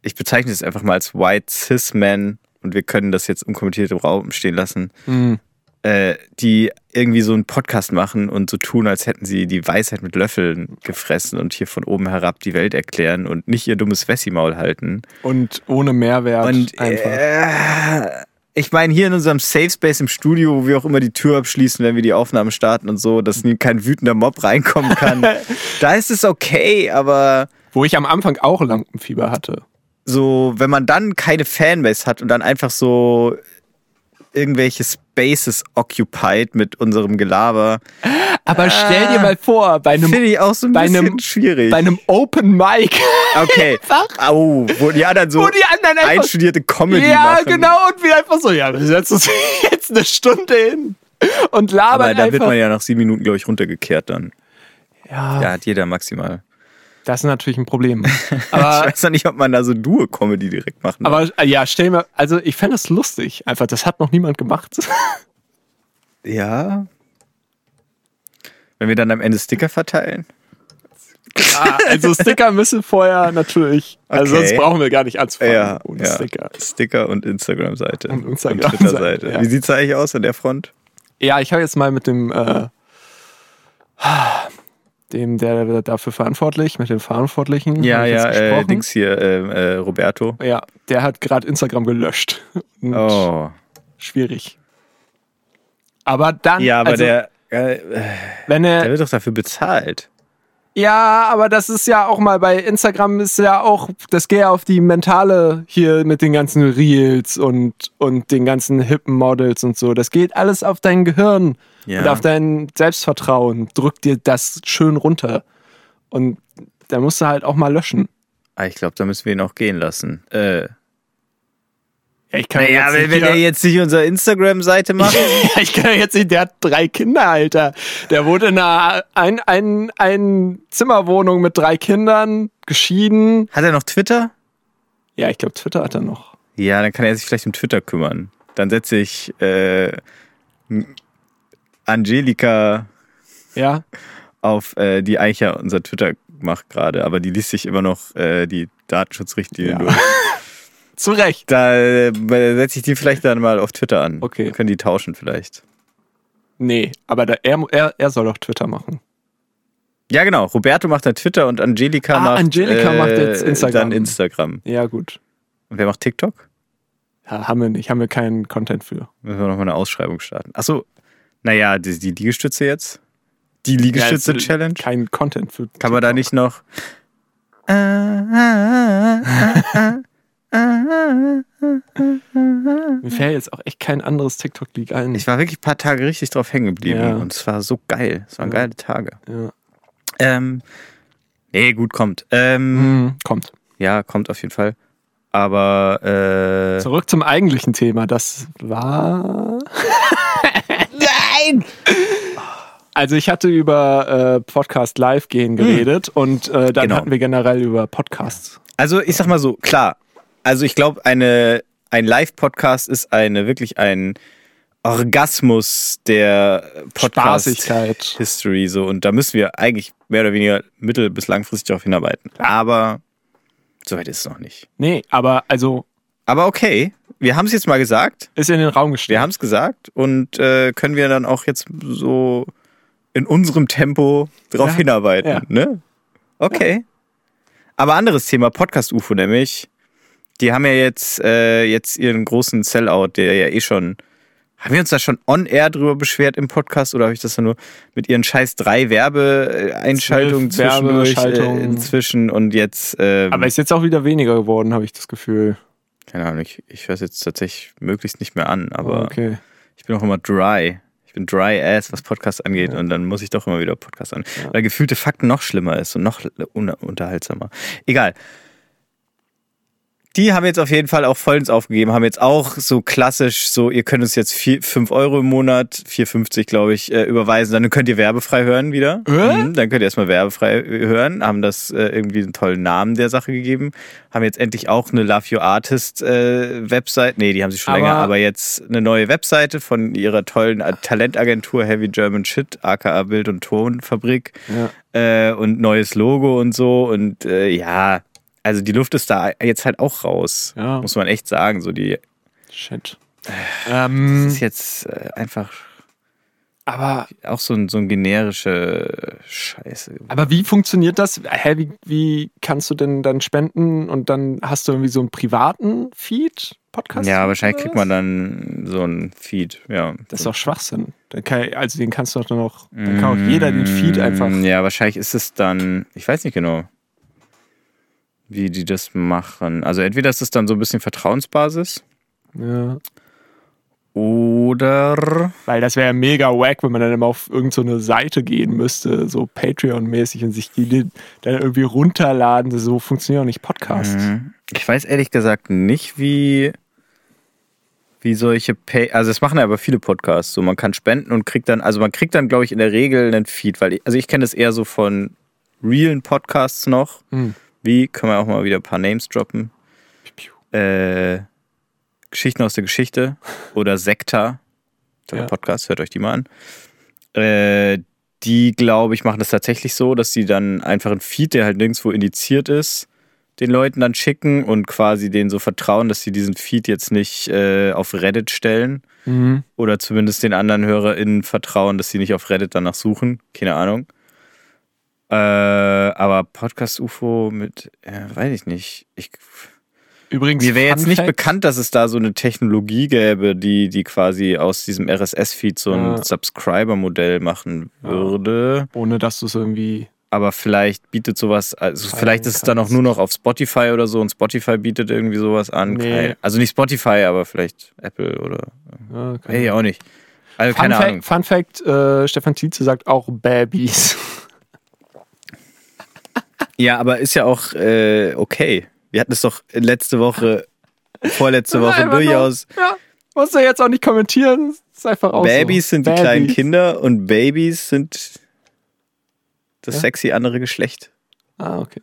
ich bezeichne es einfach mal als White Cis Men und wir können das jetzt unkommentiert im Raum stehen lassen, Hm. Äh, die irgendwie so einen Podcast machen und so tun, als hätten sie die Weisheit mit Löffeln gefressen und hier von oben herab die Welt erklären und nicht ihr dummes Wessi-Maul halten. Und ohne Mehrwert Und einfach. äh, ich meine, hier in unserem Safe Space im Studio, wo wir auch immer die Tür abschließen, wenn wir die Aufnahmen starten und so, dass kein wütender Mob reinkommen kann, da ist es okay, aber Wo ich am Anfang auch Lampenfieber hatte. so, wenn man dann keine Fanbase hat und dann einfach so irgendwelche Spaces occupied mit unserem Gelaber, Aber stell dir mal vor, bei einem, finde ich auch so ein bisschen einem- schwierig. bei einem Open Mic, okay. Au, wo die anderen so wo die anderen einfach. einstudierte Comedy ja, machen. genau, und wir einfach so, ja, wir setzen uns jetzt eine Stunde hin und labern Aber da einfach. wird man ja nach sieben Minuten, glaube ich, runtergekehrt dann. ja, Ja, hat jeder maximal. Das ist natürlich ein Problem. ich Aber, weiß noch nicht, ob man da so Duo-Comedy direkt machen darf. aber äh, ja, stell mir, also ich fände das lustig. Einfach, das hat noch niemand gemacht. Ja. Wenn wir dann am Ende Sticker verteilen. Ah, also Sticker müssen vorher natürlich, also Okay. sonst brauchen wir gar nicht anzufangen Ja, ohne ja. Sticker. Sticker und Instagram-Seite. Und Instagram-Seite, Twitter-Seite. ja. Wie sieht's da eigentlich aus an der Front? Ja, ich habe jetzt mal mit dem, äh, dem, der dafür verantwortlich, mit dem Verantwortlichen. Ja, ja, jetzt äh. Dings hier, ähm, äh, Roberto. Ja, der hat gerade Instagram gelöscht. Und Oh. Schwierig. Aber dann, Ja, aber also, der, äh, wenn er, der wird doch dafür bezahlt. Ja, aber das ist ja auch mal bei Instagram ist ja auch, das geht ja auf die mentale hier mit den ganzen Reels und, und den ganzen hippen Models und so. Das geht alles auf dein Gehirn Ja. und auf dein Selbstvertrauen. Drückt dir das schön runter. Und da musst du halt auch mal löschen. Ah, ich glaube, da müssen wir ihn auch gehen lassen. Äh, Ja, ich kann naja, jetzt wenn, wenn er jetzt nicht unsere Instagram-Seite macht. Ja, ich kann ja jetzt nicht, der hat drei Kinder, Alter. Der wohnt in einer ein, ein, ein Zimmerwohnung mit drei Kindern, geschieden. Hat er noch Twitter? Ja, ich glaube, Twitter hat er noch. Ja, dann kann er sich vielleicht um Twitter kümmern. Dann setze ich äh, Angelika Ja. auf, äh, die eigentlich ja unser Twitter macht gerade, aber die liest sich immer noch äh, die Datenschutzrichtlinie Ja. durch. Zu Recht. Da äh, setze ich die vielleicht dann mal auf Twitter an. Okay. Dann können die tauschen vielleicht. Nee, aber da, er, er, er soll doch Twitter machen. Ja, genau. Roberto macht dann Twitter und Angelika Ah, macht, Angelika äh, macht jetzt Instagram. dann Instagram. Ja, gut. Und wer macht TikTok? Ja, haben wir nicht, haben wir keinen Content für. Müssen wir nochmal eine Ausschreibung starten. Achso, naja, die, die Liegestütze jetzt? Die Liegestütze-Challenge? Kein Content für. Kann man da nicht noch. Mir fällt jetzt auch echt kein anderes TikTok-Lied ein. Ich war wirklich ein paar Tage richtig drauf hängen geblieben Ja. und es war so geil. Es waren Ja. geile Tage. ja. Ähm, nee, gut, kommt. Ähm, Hm, kommt. Ja, kommt auf jeden Fall. Aber äh, Zurück zum eigentlichen Thema. Das war. Nein! Also ich hatte über äh, Podcast live gehen geredet und äh, dann Genau. hatten wir generell über Podcasts. Also ich sag mal so, klar. Also ich glaube, eine ein Live-Podcast ist eine wirklich ein Orgasmus der. Podcast-History so und da müssen wir eigentlich mehr oder weniger mittel- bis langfristig darauf hinarbeiten. Aber soweit ist es noch nicht. Nee, aber also Aber okay, wir haben es jetzt mal gesagt. ist in den Raum Wir gestellt. haben es gesagt und äh, können wir dann auch jetzt so in unserem Tempo drauf Ja, hinarbeiten. ja. Ne? Okay. Aber anderes Thema, Podcast-UFO nämlich. Die haben ja jetzt, äh, jetzt ihren großen Sellout, der ja eh schon. Haben wir uns da schon on-air drüber beschwert im Podcast oder habe ich das dann nur mit ihren scheiß drei Werbeeinschaltungen zwischendurch äh, inzwischen und jetzt. Ähm, aber ist jetzt auch wieder weniger geworden, habe ich das Gefühl. Keine Ahnung, ich, ich höre es jetzt tatsächlich möglichst nicht mehr an, aber. okay. Ich bin auch immer dry. Ich bin dry ass, was Podcast angeht. Und dann muss ich doch immer wieder Podcast an. Weil gefühlte Fakten noch schlimmer ist und noch un unterhaltsamer. Egal. Die haben jetzt auf jeden Fall auch vollends aufgegeben, haben jetzt auch so klassisch, so, ihr könnt uns jetzt 5 Euro im Monat, 4,50 glaube ich, äh, überweisen, dann könnt ihr werbefrei hören wieder. Äh? Mhm, dann könnt ihr erstmal werbefrei hören, haben das äh, irgendwie einen tollen Namen der Sache gegeben, haben jetzt endlich auch eine Love Your Artist äh, Website, nee, die haben sie schon Aber- länger, aber jetzt eine neue Webseite von ihrer tollen äh, Talentagentur Heavy German Shit, aka Bild- und Tonfabrik Ja. äh, und neues Logo und so und äh, ja, also die Luft ist da jetzt halt auch raus, Ja. muss man echt sagen, so die Shit. das Ähm, ist jetzt äh, einfach aber, auch so ein, so ein generische Scheiße. aber wie funktioniert das? Hä, wie, wie kannst du denn dann spenden und dann hast du irgendwie so einen privaten Feed? Podcast? Ja, wahrscheinlich kriegt man das. dann so ein Feed, ja. Das ist doch Schwachsinn. Kann, also den kannst du doch dann auch, dann kann auch jeder den Feed einfach. Mm, Ja, wahrscheinlich ist es dann, ich weiß nicht genau, wie die das machen. Also entweder ist es dann so ein bisschen Vertrauensbasis Ja. oder Weil das wäre ja mega wack, wenn man dann immer auf irgendeine so Seite gehen müsste, so Patreon-mäßig und sich die dann irgendwie runterladen. So funktioniert auch nicht Podcast. Mhm. ich weiß ehrlich gesagt nicht, wie wie solche Pay also das machen ja aber viele Podcasts so man kann spenden und kriegt dann also man kriegt dann glaube ich in der Regel einen Feed weil ich, also ich kenne das eher so von realen Podcasts noch Hm. Wie können wir auch mal wieder ein paar Names droppen äh, Geschichten aus der Geschichte oder Sekta, toller Ja. Podcast, hört euch die mal an. Äh, die, glaube ich, machen das tatsächlich so, dass sie dann einfach einen Feed, der halt nirgendwo indiziert ist, den Leuten dann schicken und quasi denen so vertrauen, dass sie diesen Feed jetzt nicht äh, auf Reddit stellen Mhm. oder zumindest den anderen HörerInnen vertrauen, dass sie nicht auf Reddit danach suchen. Keine Ahnung. Äh, aber Podcast UFO mit, äh, weiß ich nicht. Ich, Übrigens, mir wäre jetzt nicht bekannt, dass es da so eine Technologie gäbe, die, die quasi aus diesem RSS-Feed so ein Ja. Subscriber-Modell machen würde. ohne dass du es irgendwie. Aber vielleicht bietet sowas, also vielleicht ist es dann auch nur noch auf Spotify oder so und Spotify bietet irgendwie sowas an. Nee. Also nicht Spotify, aber vielleicht Apple oder. Ja, Hey, auch nicht. Also Fun keine Fact, Ahnung. Fun Fact äh, Stefan Tietze sagt auch Babys. Ja, aber ist ja auch äh, okay. Wir hatten es doch letzte Woche, vorletzte Woche nur- durchaus. Ja, musst du jetzt auch nicht kommentieren. Ist einfach auch Babys so. sind die Babys. kleinen Kinder und Babys sind das Ja? sexy andere Geschlecht. Ah, okay.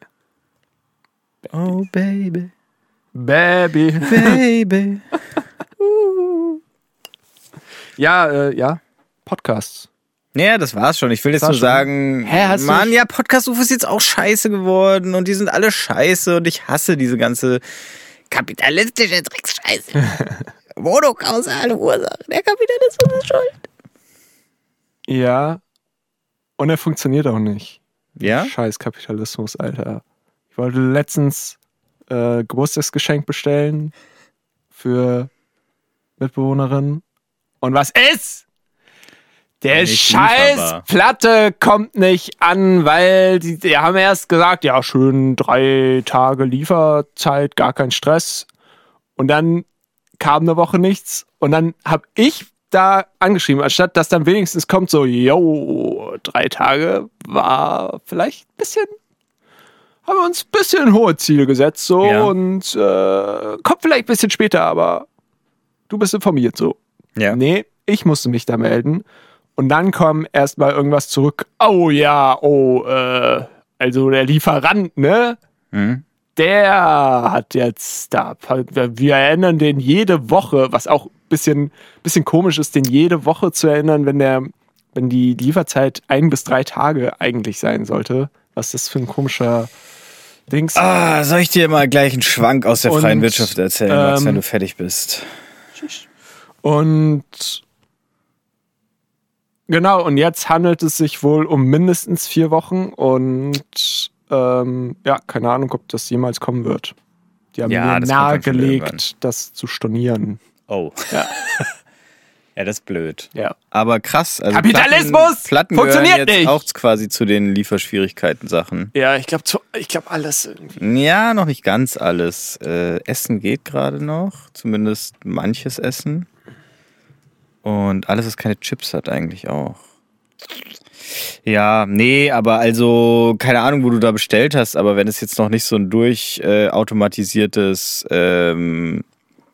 Oh, Baby, Baby. Baby. ja, äh, ja. Podcasts. Naja, das war's schon. Ich will jetzt war nur schon. sagen, Hä, hast Mann, ja, Podcast UFO ist jetzt auch scheiße geworden und die sind alle scheiße und ich hasse diese ganze kapitalistische Drecksscheiße. Monokausale Ursache. Der Kapitalismus ist schuld. Ja. Und er funktioniert auch nicht. Ja? Scheiß Kapitalismus, Alter. Ich wollte letztens äh, Geburtstagsgeschenk bestellen für Mitbewohnerin. Und was ist? Der scheiß. Platte kommt nicht an, weil die, die haben erst gesagt, ja, schön drei Tage Lieferzeit, gar kein Stress. Und dann kam eine Woche nichts. Und dann habe ich da angeschrieben, anstatt dass dann wenigstens kommt so, yo, drei Tage war vielleicht ein bisschen, haben wir uns ein bisschen hohe Ziele gesetzt so Ja. und äh, kommt vielleicht ein bisschen später, aber du bist informiert so. Ja. Nee, ich musste mich da melden. Und dann kam erstmal irgendwas zurück. Oh ja, oh, äh, also der Lieferant, ne? Hm? Der hat jetzt da, wir erinnern den jede Woche, was auch ein bisschen, bisschen komisch ist, den jede Woche zu erinnern, wenn der, wenn die Lieferzeit ein bis drei Tage eigentlich sein sollte. Was ist das für ein komischer Dings? Ah, soll ich dir mal gleich einen Schwank aus der Und, freien Wirtschaft erzählen, ähm, wenn du fertig bist? Und genau, und jetzt handelt es sich wohl um mindestens vier Wochen und ähm, ja, keine Ahnung, ob das jemals kommen wird. Die haben Ja, mir nahegelegt, das zu stornieren. Oh. Ja. ja, das ist blöd. Ja. Aber krass. Also Kapitalismus! Platten, Platten Funktioniert gehören jetzt nicht! auch quasi zu den Lieferschwierigkeiten-Sachen. Ja, ich glaube ich glaub alles irgendwie. Ja, noch nicht ganz alles. Äh, Essen geht gerade noch, zumindest manches Essen. Und alles, was keine Chips hat, eigentlich auch. Ja, nee, aber also, keine Ahnung, wo du da bestellt hast, aber wenn es jetzt noch nicht so ein durchautomatisiertes äh, ähm,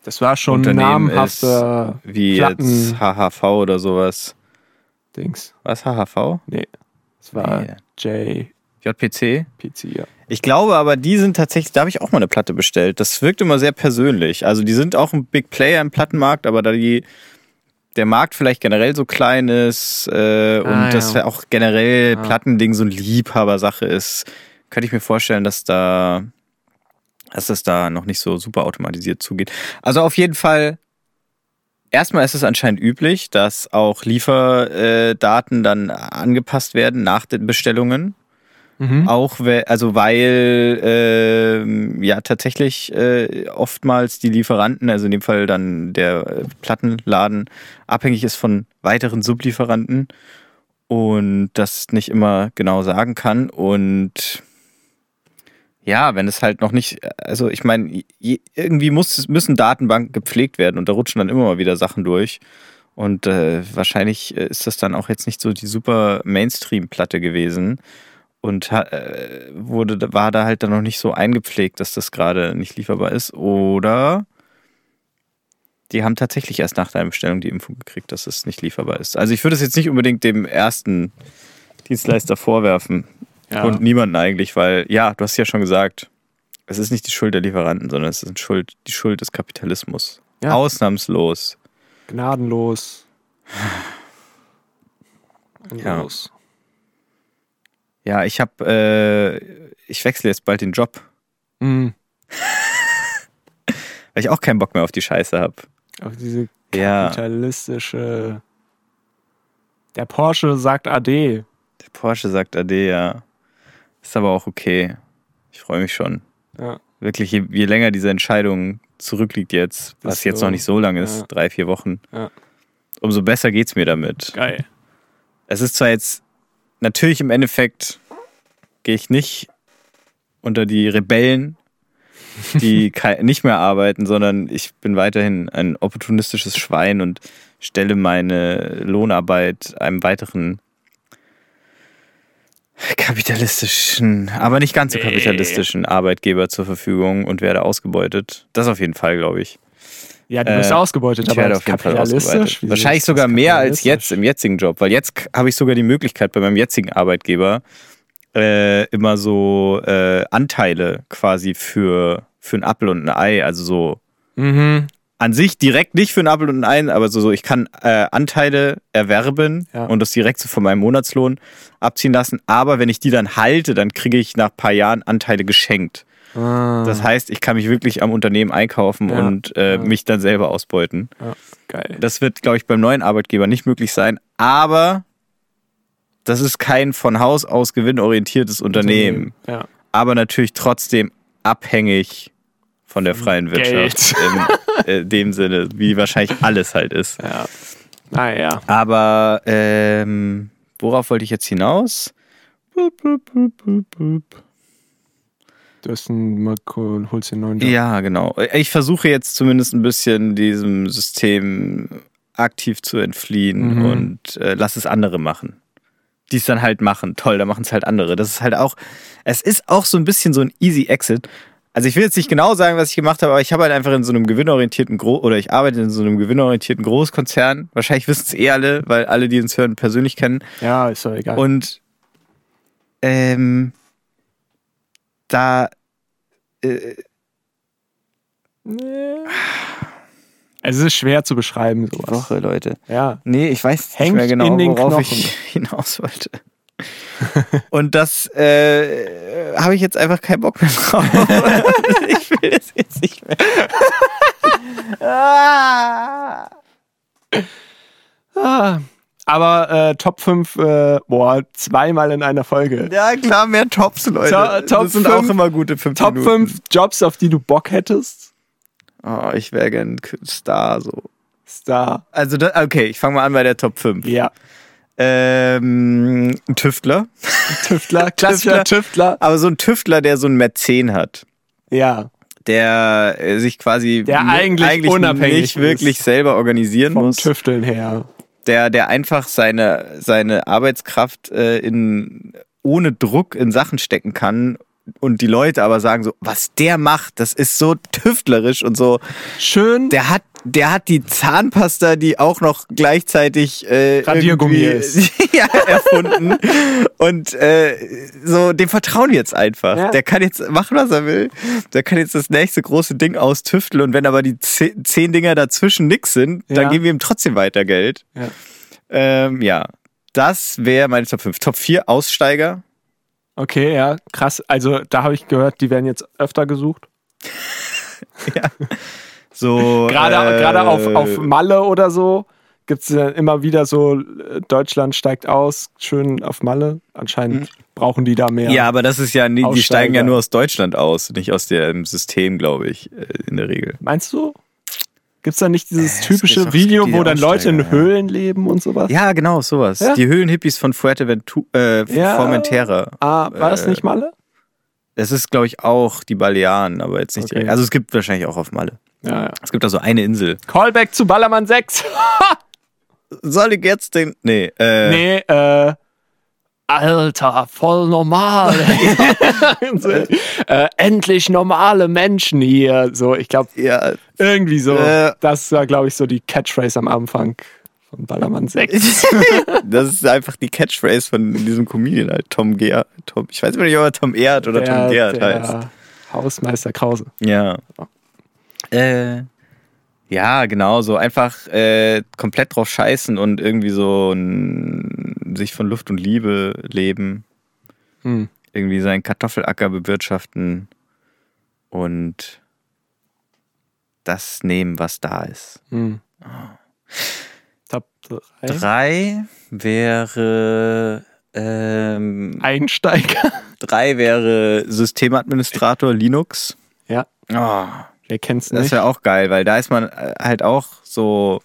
Das war schon Unternehmen namhafter wie Platten- jetzt HHV oder sowas. Dings. Was, HHV? Nee, es war Nee. JPC, JPC? ja. Ich glaube aber, die sind tatsächlich, da habe ich auch mal eine Platte bestellt. Das wirkt immer sehr persönlich. Also die sind auch ein Big Player im Plattenmarkt, aber da die der Markt vielleicht generell so klein ist äh, und Ah, das ja. auch generell Ah. Plattending so ein Liebhabersache ist, könnte ich mir vorstellen, dass da dass das da noch nicht so super automatisiert zugeht. Also auf jeden Fall Erstmal ist es anscheinend üblich, dass auch Lieferdaten dann angepasst werden nach den Bestellungen. Mhm. Auch we also weil ähm, ja tatsächlich äh, oftmals die Lieferanten, also in dem Fall dann der äh, Plattenladen, abhängig ist von weiteren Sublieferanten und das nicht immer genau sagen kann. Und ja, wenn es halt noch nicht, also ich meine, irgendwie muss, müssen Datenbanken gepflegt werden und da rutschen dann immer mal wieder Sachen durch. Und äh, wahrscheinlich äh, ist das dann auch jetzt nicht so die super Mainstream-Platte gewesen und äh, wurde, war da halt dann noch nicht so eingepflegt, dass das gerade nicht lieferbar ist. Oder die haben tatsächlich erst nach deiner Bestellung die Info gekriegt, dass es nicht lieferbar ist. Also ich würde es jetzt nicht unbedingt dem ersten Dienstleister vorwerfen Ja. und niemanden eigentlich, weil ja, du hast ja schon gesagt, es ist nicht die Schuld der Lieferanten, sondern es ist Schuld, die Schuld des Kapitalismus. Ja. Ausnahmslos. Gnadenlos. Ja. Gnadenlos. Ja, ich habe, äh, ich wechsle jetzt bald den Job, Mhm. weil ich auch keinen Bock mehr auf die Scheiße habe. Auf diese Ja. kapitalistische. Der Porsche sagt Ade. Der Porsche sagt Ade, ja. Ist aber auch okay. Ich freue mich schon. Ja. Wirklich, je, je länger diese Entscheidung zurückliegt jetzt, was Ist jetzt so. noch nicht so lang ist, Ja. drei, vier Wochen, Ja. umso besser geht's mir damit. Geil. Es ist zwar jetzt natürlich im Endeffekt gehe ich nicht unter die Rebellen, die nicht mehr arbeiten, sondern ich bin weiterhin ein opportunistisches Schwein und stelle meine Lohnarbeit einem weiteren kapitalistischen, aber nicht ganz so Nee. kapitalistischen Arbeitgeber zur Verfügung und werde ausgebeutet. Das auf jeden Fall, glaube ich. Ja, du Äh, bist ausgebeutet, Ich aber auf jeden Fall kapitalistisch. ausgebeutet. Wahrscheinlich sogar mehr als jetzt im jetzigen Job, weil jetzt habe ich sogar die Möglichkeit bei meinem jetzigen Arbeitgeber äh, immer so äh, Anteile quasi für, für ein Apfel und ein Ei, also so Mhm. an sich direkt nicht für ein Apfel und ein Ei, aber so, so ich kann äh, Anteile erwerben Ja. und das direkt so von meinem Monatslohn abziehen lassen, aber wenn ich die dann halte, dann kriege ich nach ein paar Jahren Anteile geschenkt. Ah, Das heißt, ich kann mich wirklich am Unternehmen einkaufen Ja. und äh, Ja. mich dann selber ausbeuten. ja, geil. Das wird, glaube ich, beim neuen Arbeitgeber nicht möglich sein. Aber das ist kein von Haus aus gewinnorientiertes Unternehmen. Ja. Aber natürlich trotzdem abhängig von der freien Wirtschaft. In äh, dem Sinne, wie wahrscheinlich alles halt ist. Ja. Naja. Aber ähm, worauf wollte ich jetzt hinaus? Bup, bup, bup, bup, bup. Du hast einen, mal holst den neuen Job. Ja, genau. Ich versuche jetzt zumindest ein bisschen diesem System aktiv zu entfliehen Mhm. und äh, lass es andere machen. Die es dann halt machen. Toll, da machen es halt andere. Das ist halt auch, es ist auch so ein bisschen so ein easy exit. Also ich will jetzt nicht genau sagen, was ich gemacht habe, aber ich habe halt einfach in so einem gewinnorientierten Gro oder ich arbeite in so einem gewinnorientierten Großkonzern. Wahrscheinlich wissen es eh alle, weil alle, die uns hören, persönlich kennen. Ja, ist doch egal. Und ähm, da äh, es ist schwer zu beschreiben, sowas. Woche, Leute. Ja. Nee, ich weiß Hängt nicht mehr genau, in den worauf Knochen. ich hinaus wollte. Und das äh, habe ich jetzt einfach keinen Bock mehr drauf. ich will das jetzt nicht mehr. Ah. Ah. Aber äh, Top 5, äh, boah, zweimal in einer Folge. Ja, klar, mehr Tops, Leute. To- Top das sind fünf- auch immer gute fünf Top Minuten. 5 Jobs, auf die du Bock hättest? Oh, ich wäre gern Star so. Star. Also, da, okay, ich fange mal an bei der Top 5. Ja. Ähm, ein Tüftler. Tüftler, klassischer Tüftler. Aber so ein Tüftler, der so ein Mäzen hat. Ja. der äh, sich quasi Der eigentlich unabhängig nicht wirklich selber organisieren Vom muss. Tüfteln her. Der, der einfach seine, seine Arbeitskraft äh, in, ohne Druck in Sachen stecken kann und die Leute aber sagen so, was der macht, das ist so tüftlerisch und so. Schön. Der hat, der hat die Zahnpasta, die auch noch gleichzeitig äh, Radiergummi ist. ja, erfunden. und äh, so, dem vertrauen wir jetzt einfach. Ja. Der kann jetzt machen, was er will. Der kann jetzt das nächste große Ding austüfteln und wenn aber die zehn, Dinger dazwischen nix sind, dann Ja. geben wir ihm trotzdem weiter Geld. Ja. Ähm, ja. Das wäre meine Top 5. Top 4 Aussteiger. Okay, ja, krass. Also da habe ich gehört, die werden jetzt öfter gesucht. So, Gerade äh, gerade auf, auf Malle oder so gibt es immer wieder so, äh, Deutschland steigt aus, schön auf Malle. Anscheinend brauchen die da mehr. Ja, aber das ist ja, nie- die steigen ja nur aus Deutschland aus, nicht aus dem System, glaube ich, äh, in der Regel. Meinst du? Gibt es da nicht dieses Äh, es typische Video, diese wo dann Leute in ja. Höhlen leben und sowas? Ja, genau, sowas. Ja. Die Höhlenhippies von Fuerteventura, äh, Ja. Formentera. Ah, war das Äh, nicht Malle? Das ist, glaube ich, auch die Balearen, aber jetzt nicht Okay. direkt. Also es gibt wahrscheinlich auch auf Malle. Ja, ja. Es gibt da so eine Insel. Callback zu Ballermann 6. Soll ich jetzt den. Nee, äh. nee, äh. Alter, voll normal. so, äh, endlich normale Menschen hier. So, ich glaube, Ja, irgendwie so. Äh. das war, glaube ich, so die Catchphrase am Anfang von Ballermann 6. das ist einfach die Catchphrase von diesem Comedian halt. Tom Gerhardt. Tom, ich weiß nicht, ob er Tom Erd oder Tom Gerhardt heißt. Hausmeister Krause. Ja. Äh, ja, genau, so einfach äh, komplett drauf scheißen und irgendwie so ein, sich von Luft und Liebe leben, Hm. irgendwie seinen Kartoffelacker bewirtschaften und das nehmen, was da ist. Hm. Top 3. Drei wäre ähm, Einsteiger. drei wäre Systemadministrator Linux. Ja, Oh, wer kennt's Das nicht? wäre auch geil, weil da ist man äh, halt auch so.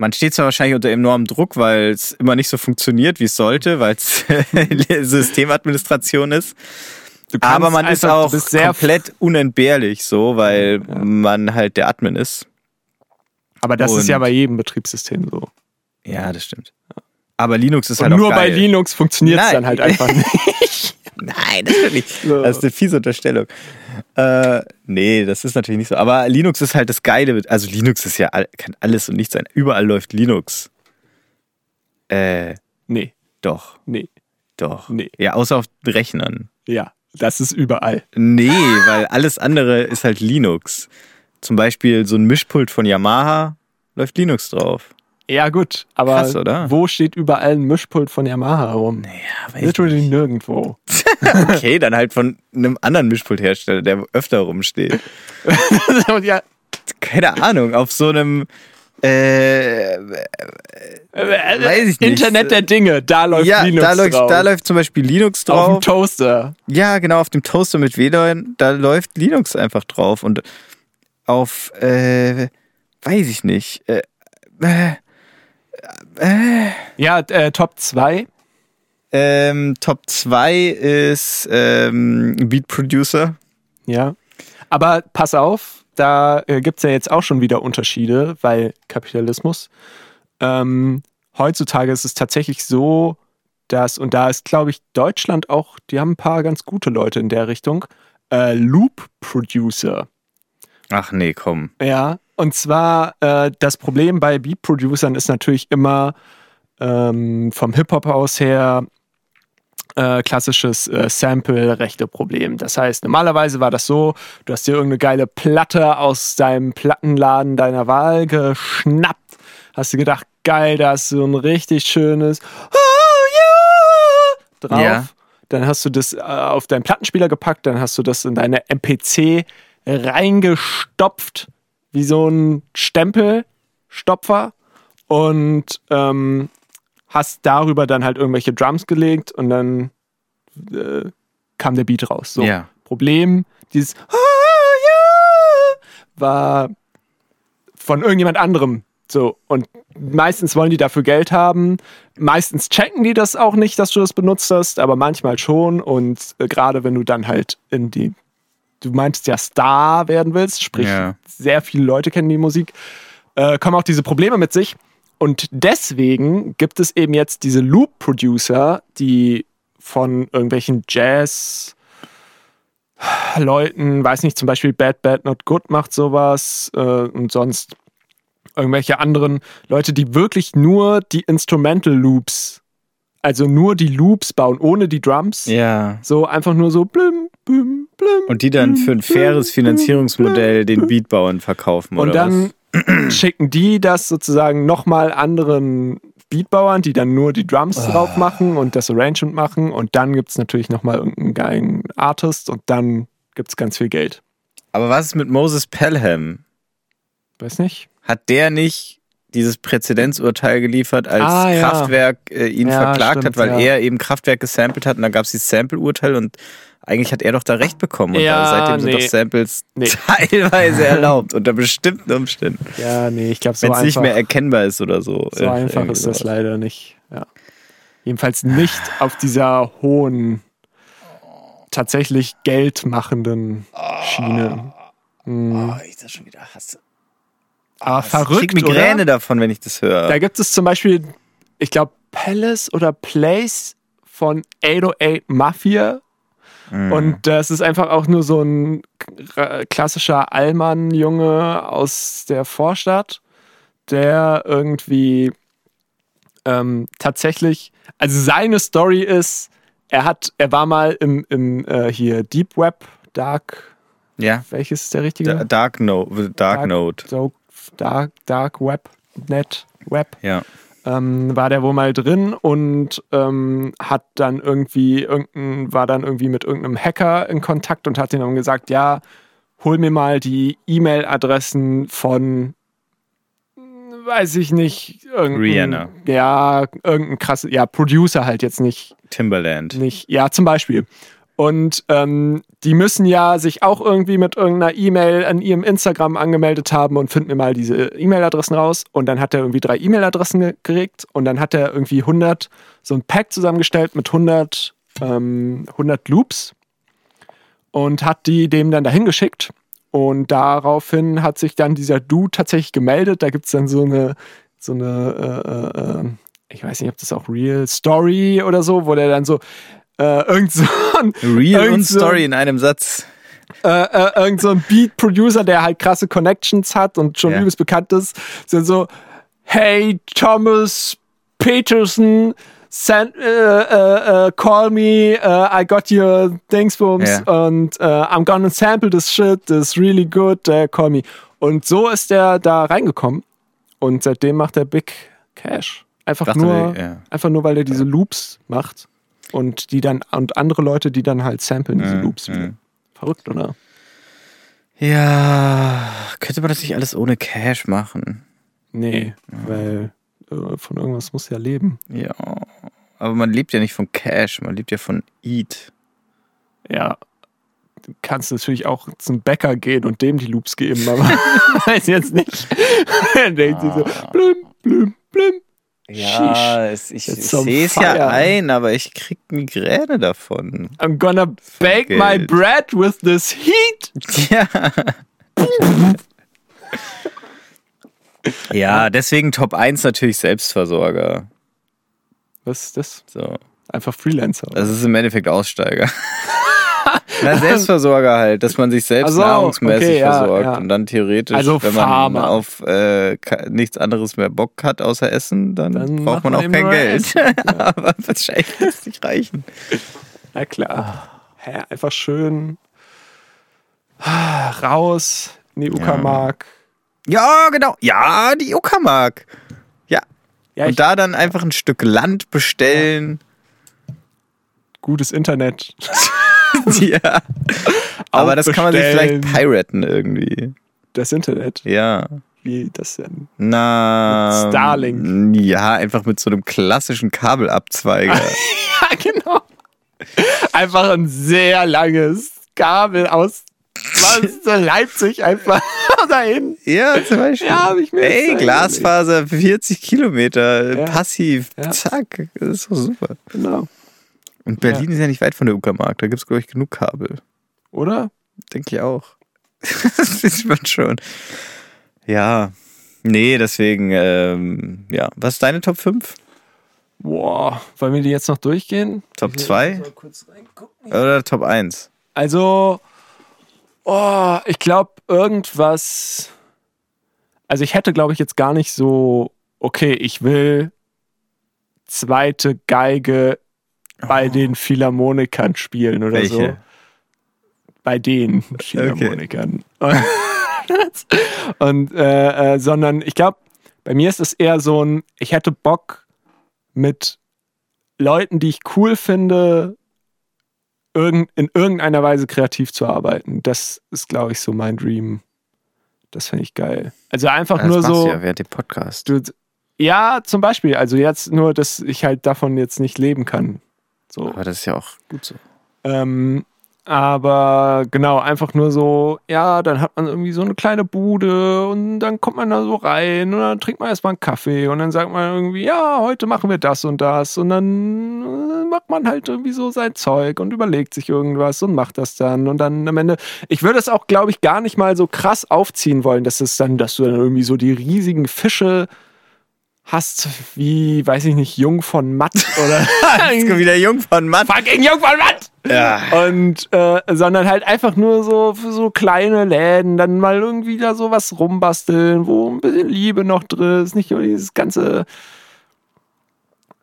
Man steht zwar wahrscheinlich unter enormem Druck, weil es immer nicht so funktioniert, wie es sollte, weil es Systemadministration ist. Aber man ist auch komplett unentbehrlich so, weil Ja. man halt der Admin ist. Aber das ist ja Und- bei jedem Betriebssystem so. Ja, das stimmt. Aber Linux ist Und halt auch nur bei geil. Linux funktioniert es dann halt einfach nicht. Nein, das ist nicht. So. Das ist eine fiese Unterstellung. Äh, nee, das ist natürlich nicht so. Aber Linux ist halt das Geile. Also Linux ist ja, kann alles und nichts sein. Überall läuft Linux. Äh, Nee, doch, nee, doch. Nee. Ja, außer auf Rechnern. ja, das ist überall. Nee, weil alles andere ist halt Linux. Zum Beispiel so ein Mischpult von Yamaha läuft Linux drauf. Ja, gut, aber Krass, oder? wo steht überall ein Mischpult von Yamaha rum? Ja, weiß Literally nirgendwo. Okay, dann halt von einem anderen Mischpulthersteller, der öfter rumsteht. Ja, keine Ahnung, auf so einem Äh, Weiß ich nicht. Internet der Dinge, da läuft ja, Linux da läuft, drauf. da läuft zum Beispiel Linux auf dem drauf. Toaster. Ja, genau, auf dem Toaster mit WLAN, da läuft Linux einfach drauf. Und auf, äh, weiß ich nicht. Äh, Ja, äh, Top 2. ähm, Top 2 ist ähm, Beat Producer. Ja. Aber pass auf, da äh, gibt es ja jetzt auch schon wieder Unterschiede, weil Kapitalismus. Ähm, heutzutage ist es tatsächlich so, dass, und da ist, glaube ich, Deutschland auch, die haben ein paar ganz gute Leute in der Richtung, äh, Loop Producer. Ach nee, komm. Ja, und zwar äh, das Problem bei Beat-Producern ist natürlich immer ähm, vom Hip-Hop aus her äh, klassisches äh, Sample-Rechte-Problem. Das heißt, normalerweise war das so, du hast dir irgendeine geile Platte aus deinem Plattenladen deiner Wahl geschnappt, hast dir gedacht, geil, da ist so ein richtig schönes Oh yeah drauf. Ja. Dann hast du das äh, auf deinen Plattenspieler gepackt, dann hast du das in deine MPC reingestopft, wie so ein Stempelstopfer und ähm, hast darüber dann halt irgendwelche Drums gelegt und dann äh, kam der Beat raus. So. Ja. Problem, dieses "Ah, ja", war von irgendjemand anderem. So, und meistens wollen die dafür Geld haben. Meistens checken die das auch nicht, dass du das benutzt hast, aber manchmal schon. Und äh, gerade wenn du dann halt in die, du meinst ja Star werden willst, sprich, Ja. sehr viele Leute kennen die Musik, äh, kommen auch diese Probleme mit sich. Und deswegen gibt es eben jetzt diese Loop-Producer, die von irgendwelchen Jazz- Leuten, weiß nicht, zum Beispiel Bad Bad Not Good macht sowas äh, und sonst irgendwelche anderen Leute, die wirklich nur die Instrumental Loops, also nur die Loops bauen, ohne die Drums. Ja. So einfach nur so blim, blim, blim. Und die dann für ein faires Finanzierungsmodell den Beatbauern verkaufen, Und dann schicken die das sozusagen nochmal anderen Beatbauern, die dann nur die Drums Ah. drauf machen und das Arrangement machen. Und dann gibt es natürlich nochmal irgendeinen geilen Artist und dann gibt es ganz viel Geld. was? Aber was ist mit Moses Pelham? Weiß nicht. Hat der nicht dieses Präzedenzurteil geliefert, als Ah, ja. Kraftwerk äh, ihn Ja, verklagt stimmt, hat, weil ja. er eben Kraftwerk gesampelt hat und dann gab es dieses Sample-Urteil und eigentlich hat er doch da recht bekommen. Und Ja, seitdem sind nee. doch Samples Nee. teilweise erlaubt, unter bestimmten Umständen. Ja, nee, ich glaube, so Wenn es nicht mehr erkennbar ist oder so. so Äh, einfach ist das leider nicht. Jedenfalls nicht auf dieser hohen, tatsächlich geldmachenden Schiene. Hm. Oh, ich das schon wieder hasse. Aber Ich krieg verrückt, Migräne oder? davon, wenn ich das höre. Da gibt es zum Beispiel, ich glaube, Palace oder Place von 808 Mafia. Mhm. Und das ist einfach auch nur so ein klassischer Allmann-Junge aus der Vorstadt, der irgendwie ähm, tatsächlich, also seine Story ist, er hat, er war mal im, im äh, hier Deep Web, Dark, ja. welches ist der richtige? Da- Dark, no Dark Dark- Note. so, Dark, Dark Web, Net, Web Ja. ähm, war der wohl mal drin und ähm, hat dann irgendwie irgendein, war dann irgendwie mit irgendeinem Hacker in Kontakt und hat ihm dann gesagt, ja, hol mir mal die E-Mail-Adressen von weiß ich nicht, irgendein, Rihanna. Ja, irgendein krasse, ja, Producer halt jetzt nicht, Timberland. nicht, ja, zum Beispiel. Und ähm, die müssen ja sich auch irgendwie mit irgendeiner E-Mail an ihrem Instagram angemeldet haben und finden mir mal diese E-Mail-Adressen raus. Und dann hat er irgendwie drei E-Mail-Adressen gekriegt und dann hat er irgendwie 100, so ein Pack zusammengestellt mit 100, ähm, 100 Loops und hat die dem dann dahin geschickt. Und daraufhin hat sich dann dieser Dude tatsächlich gemeldet. Da gibt es dann so eine, so eine, äh, äh, äh, ich weiß nicht, ob das auch Real Story oder so, wo der dann so, äh, irgend so ein, Real irgend und so- Story in einem Satz. äh, äh, irgend so ein Beat-Producer, der halt krasse Connections hat und schon Ja. übelst bekannt ist, so, so hey, Thomas Peterson, send, äh, äh, äh, call me, äh, I got your Dingsbums Ja. und äh, I'm gonna sample this shit, this really good, äh, call me. Und so ist er da reingekommen und seitdem macht er Big Cash. Einfach Dachte, nur, ja. einfach nur, weil er diese Loops macht und die dann und andere Leute, die dann halt samplen diese Loops wieder. mhm. Verrückt, oder? Ja, könnte man das nicht alles ohne Cash machen? Nee, weil äh, von irgendwas muss ja leben. Ja. Aber man lebt ja nicht von Cash, man lebt ja von Eat. Ja. Du kannst natürlich auch zum Bäcker gehen und dem die Loops geben, aber weiß jetzt nicht. Dann denkt sie so, blüm, blüm, blüm. Ja, es, ich, ich sehe es ja ein, aber ich krieg Migräne davon. I'm gonna bake my bread with this heat. Ja. ja, deswegen Top 1 natürlich Selbstversorger. Was ist das? So. Einfach Freelancer. Das ist im Endeffekt Aussteiger. Na, Selbstversorger halt, dass man sich selbst so, nahrungsmäßig okay, ja, versorgt ja. und dann theoretisch, Also wenn man Farmer. auf äh, nichts anderes mehr Bock hat außer Essen, dann, Dann braucht man man auch kein Geld. Aber wahrscheinlich wird es nicht reichen. Na klar. Hä, einfach schön ah, raus in die Uckermark. Ja, genau. Ja, die Uckermark. Ja. Ja, und da dann einfach ein Stück Land bestellen. gutes Internet. Ja. Aber das kann man sich vielleicht piraten irgendwie. Das Internet. Ja. Wie das denn? Na. Mit Starlink. Ja, einfach mit so einem klassischen Kabelabzweiger. Ja, genau. Einfach ein sehr langes Kabel aus was, Leipzig einfach dahin. ja, zum Beispiel. Ja, hab ich mir Ey, Glasfaser, 40 Kilometer, Ja. passiv. Ja. Zack. Das ist doch super. Genau. Und Berlin ist ja nicht weit von der Uckermark. Da gibt es, glaube ich, genug Kabel. Oder? Denke ich auch. das ist man schon. Ja. Nee, deswegen, ähm, ja. Was ist deine Top 5? Boah, wollen wir die jetzt noch durchgehen? Top 2? Oder Top 1? Also, oh, ich glaube, irgendwas. Also, ich hätte, glaube ich, jetzt gar nicht so, okay, ich will zweite Geige bei den Philharmonikern spielen oder so. Welche? Bei den Philharmonikern. Und, äh, äh, sondern ich glaube, bei mir ist es eher so ein, ich hätte Bock mit Leuten, die ich cool finde, irgend, in irgendeiner Weise kreativ zu arbeiten. Das ist, glaube ich, so mein Dream. Das finde ich geil. Also einfach Das nur so. ja während dem Podcast. Du, ja, zum Beispiel. Also jetzt nur, dass ich halt davon jetzt nicht leben kann. So. Aber das ist ja auch gut so. Ähm, aber genau, einfach nur so, ja, dann hat man irgendwie so eine kleine Bude und dann kommt man da so rein und dann trinkt man erstmal einen Kaffee und dann sagt man irgendwie, ja, heute machen wir das und das und dann äh, macht man halt irgendwie so sein Zeug und überlegt sich irgendwas und macht das dann und dann am Ende, ich würde es auch, glaube ich, gar nicht mal so krass aufziehen wollen, dass es dann, dass du dann irgendwie so die riesigen Fische hast, wie, weiß ich nicht, Jung von Matt oder Jetzt kommt wieder Jung von Matt. fucking Jung von Matt! Ja. Und äh, sondern halt einfach nur so für so kleine Läden, dann mal irgendwie da so was rumbasteln, wo ein bisschen Liebe noch drin ist, nicht nur dieses ganze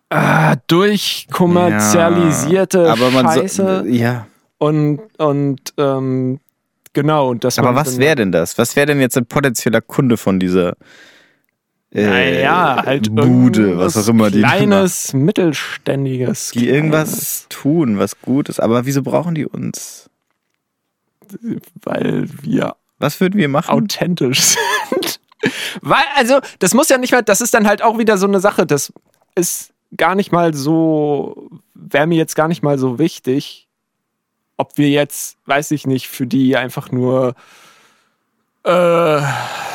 äh, durchkommerzialisierte aber man Scheiße. So, ja. und und ähm, genau, und das Aber was wäre denn das? Was wäre denn jetzt ein potenzieller Kunde von dieser äh, Naja, halt Bude, was auch immer die Kleines, mittelständiges. die irgendwas tun, was gut ist. Aber wieso brauchen die uns? Weil wir Was würden wir machen? authentisch sind. Weil, also, das muss ja nicht mal, das ist dann halt auch wieder so eine Sache, das ist gar nicht mal so, wäre mir jetzt gar nicht mal so wichtig, ob wir jetzt, weiß ich nicht, für die einfach nur äh,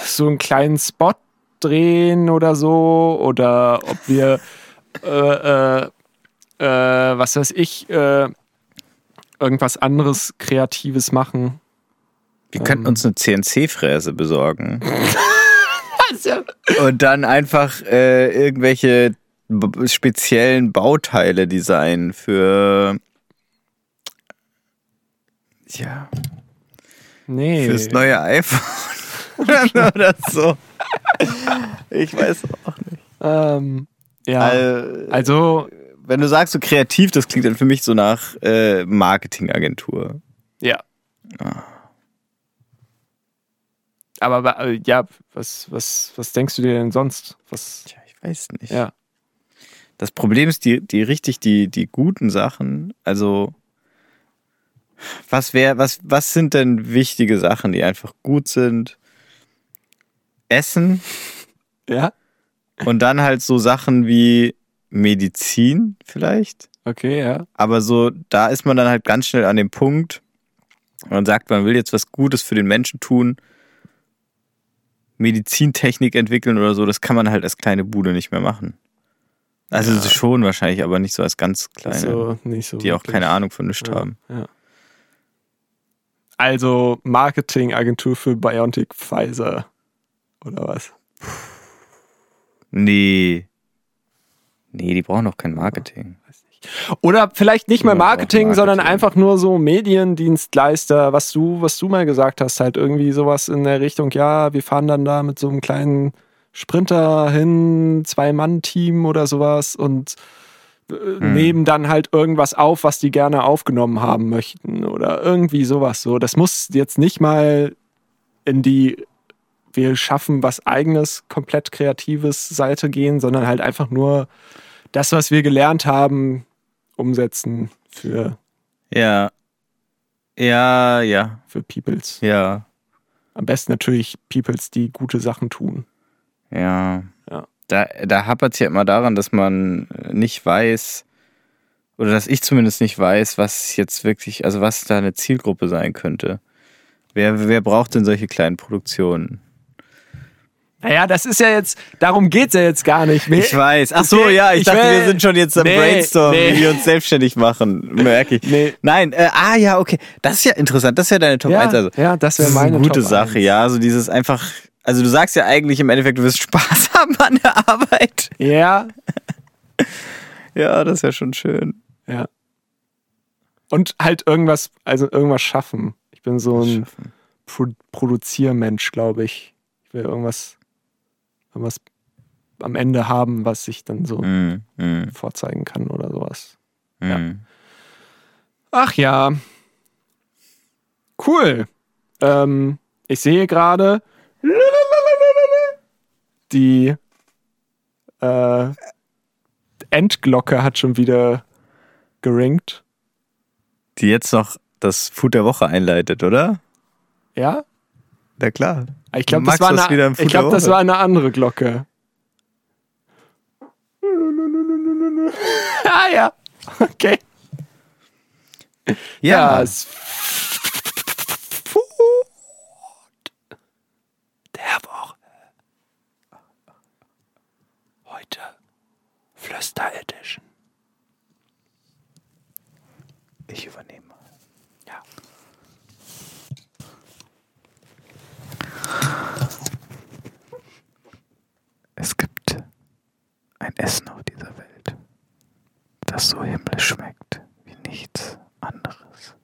so einen kleinen Spot drehen oder so, oder ob wir, äh, äh, äh, was weiß ich, äh, irgendwas anderes Kreatives machen. wir könnten uns eine CNC-Fräse besorgen. Und dann einfach äh, irgendwelche speziellen Bauteile designen für. Ja, Nee. fürs neue iPhone. oder, so. Ich weiß auch nicht. Ähm, ja. Al- also, wenn du sagst so kreativ, das klingt dann für mich so nach äh, Marketingagentur. ja. Aber äh, ja, was, was, was denkst du dir denn sonst? Was, Tja, ich weiß nicht. ja. Das Problem ist, die, die richtig, die, die guten Sachen, also was wär, was, was sind denn wichtige Sachen, die einfach gut sind? Essen, Ja? Und dann halt so Sachen wie Medizin vielleicht. Okay, ja. Aber so, da ist man dann halt ganz schnell an dem Punkt, man sagt, man will jetzt was Gutes für den Menschen tun, Medizintechnik entwickeln oder so, das kann man halt als kleine Bude nicht mehr machen. Also Ja. schon wahrscheinlich, aber nicht so als ganz kleine, So, so die auch wirklich. keine Ahnung von nichts ja, haben. Ja. Also Marketingagentur für Biontech Pfizer oder was? Nee. Nee, die brauchen doch kein Marketing. Oder vielleicht nicht mal auch Marketing, sondern Marketing. einfach nur so Mediendienstleister, was du, was du mal gesagt hast, halt irgendwie sowas in der Richtung, ja, wir fahren dann da mit so einem kleinen Sprinter hin, Zwei-Mann-Team oder sowas und äh, Hm. nehmen dann halt irgendwas auf, was die gerne aufgenommen haben möchten oder irgendwie sowas so. Das muss jetzt nicht mal in die wir schaffen was eigenes, komplett kreatives Seite gehen, sondern halt einfach nur das, was wir gelernt haben, umsetzen für, Ja. Ja, ja, für Peoples. ja, Am besten natürlich Peoples, die gute Sachen tun. ja. Ja. Da, da hapert es ja immer daran, dass man nicht weiß, oder dass ich zumindest nicht weiß, was jetzt wirklich, also was da eine Zielgruppe sein könnte. Wer, wer braucht denn solche kleinen Produktionen? Naja, das ist ja jetzt, darum geht's ja jetzt gar nicht. Ich weiß. Ach so, Okay, ja, ich, ich dachte, will- wir sind schon jetzt am Nee, Brainstorm, nee. wie wir uns selbstständig machen. Merke ich. Nee. Nein, äh, ah ja, okay. Das ist ja interessant. Das ist ja deine Top Ja, 1. Also. ja, das Das wäre ist meine eine gute Top Sache, 1. ja. Also dieses einfach, also du sagst ja eigentlich im Endeffekt, du wirst Spaß haben an der Arbeit. Ja, Ja, das ist ja schon schön. ja. Und halt irgendwas, also irgendwas schaffen. Ich bin so ein Pro Produziermensch, glaube ich. Ich will irgendwas, irgendwas am Ende haben, was ich dann so Mm, mm, vorzeigen kann oder sowas. mm. Ach ja. Cool. Ähm, ich sehe gerade die äh, Endglocke hat schon wieder geringt. Die jetzt noch das Food der Woche einleitet, oder? Ja? Na klar. Ich glaube, das, war eine, ich glaub, das war eine andere Glocke. ah ja. Okay. Ja, Das der Woche. Heute Flüster Edition. ich übernehme mal. Ja. Es gibt ein Essen auf dieser Welt, das so himmlisch schmeckt wie nichts anderes.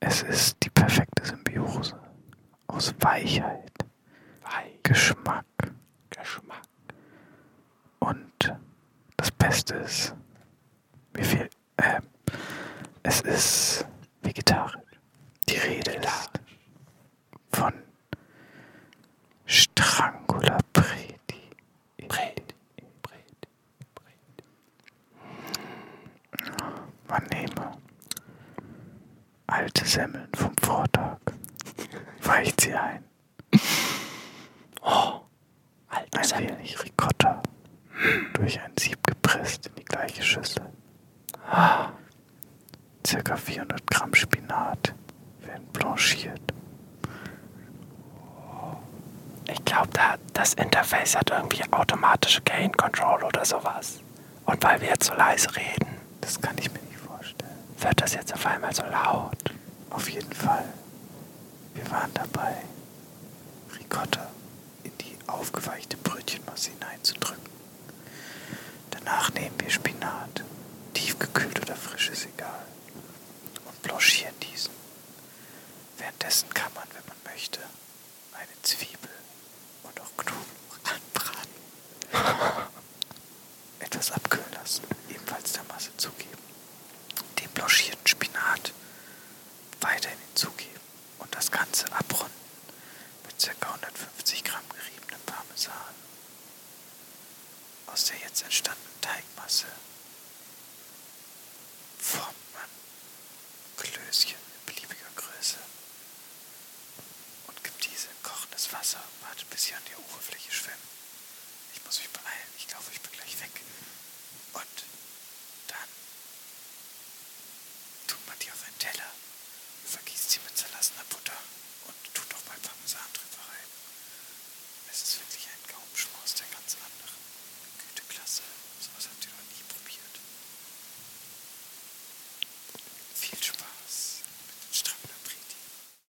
Es ist die perfekte Symbiose aus Weichheit, Weich Geschmack Geschmack. und das Beste ist, wie viel, äh, es ist vegetarisch. Die Rede ist von Strangula Preti. Bret. Bret. Man nehme alte Semmeln vom Vortag, weicht sie ein, Alte ein Semmel. wenig Ricotta durch ein Sieb gepresst in die gleiche Schüssel. Circa 400 Gramm Spinat werden blanchiert. Ich glaube, da, Interface hat irgendwie automatische Gain Control oder sowas. Und weil wir jetzt so leise reden, Das kann ich mir nicht vorstellen. wird das jetzt auf einmal so laut. Auf jeden Fall. Wir waren dabei, Ricotta in die aufgeweichte Brötchenmasse hineinzudrücken. Danach nehmen wir Spinat, tiefgekühlt oder frisch ist egal,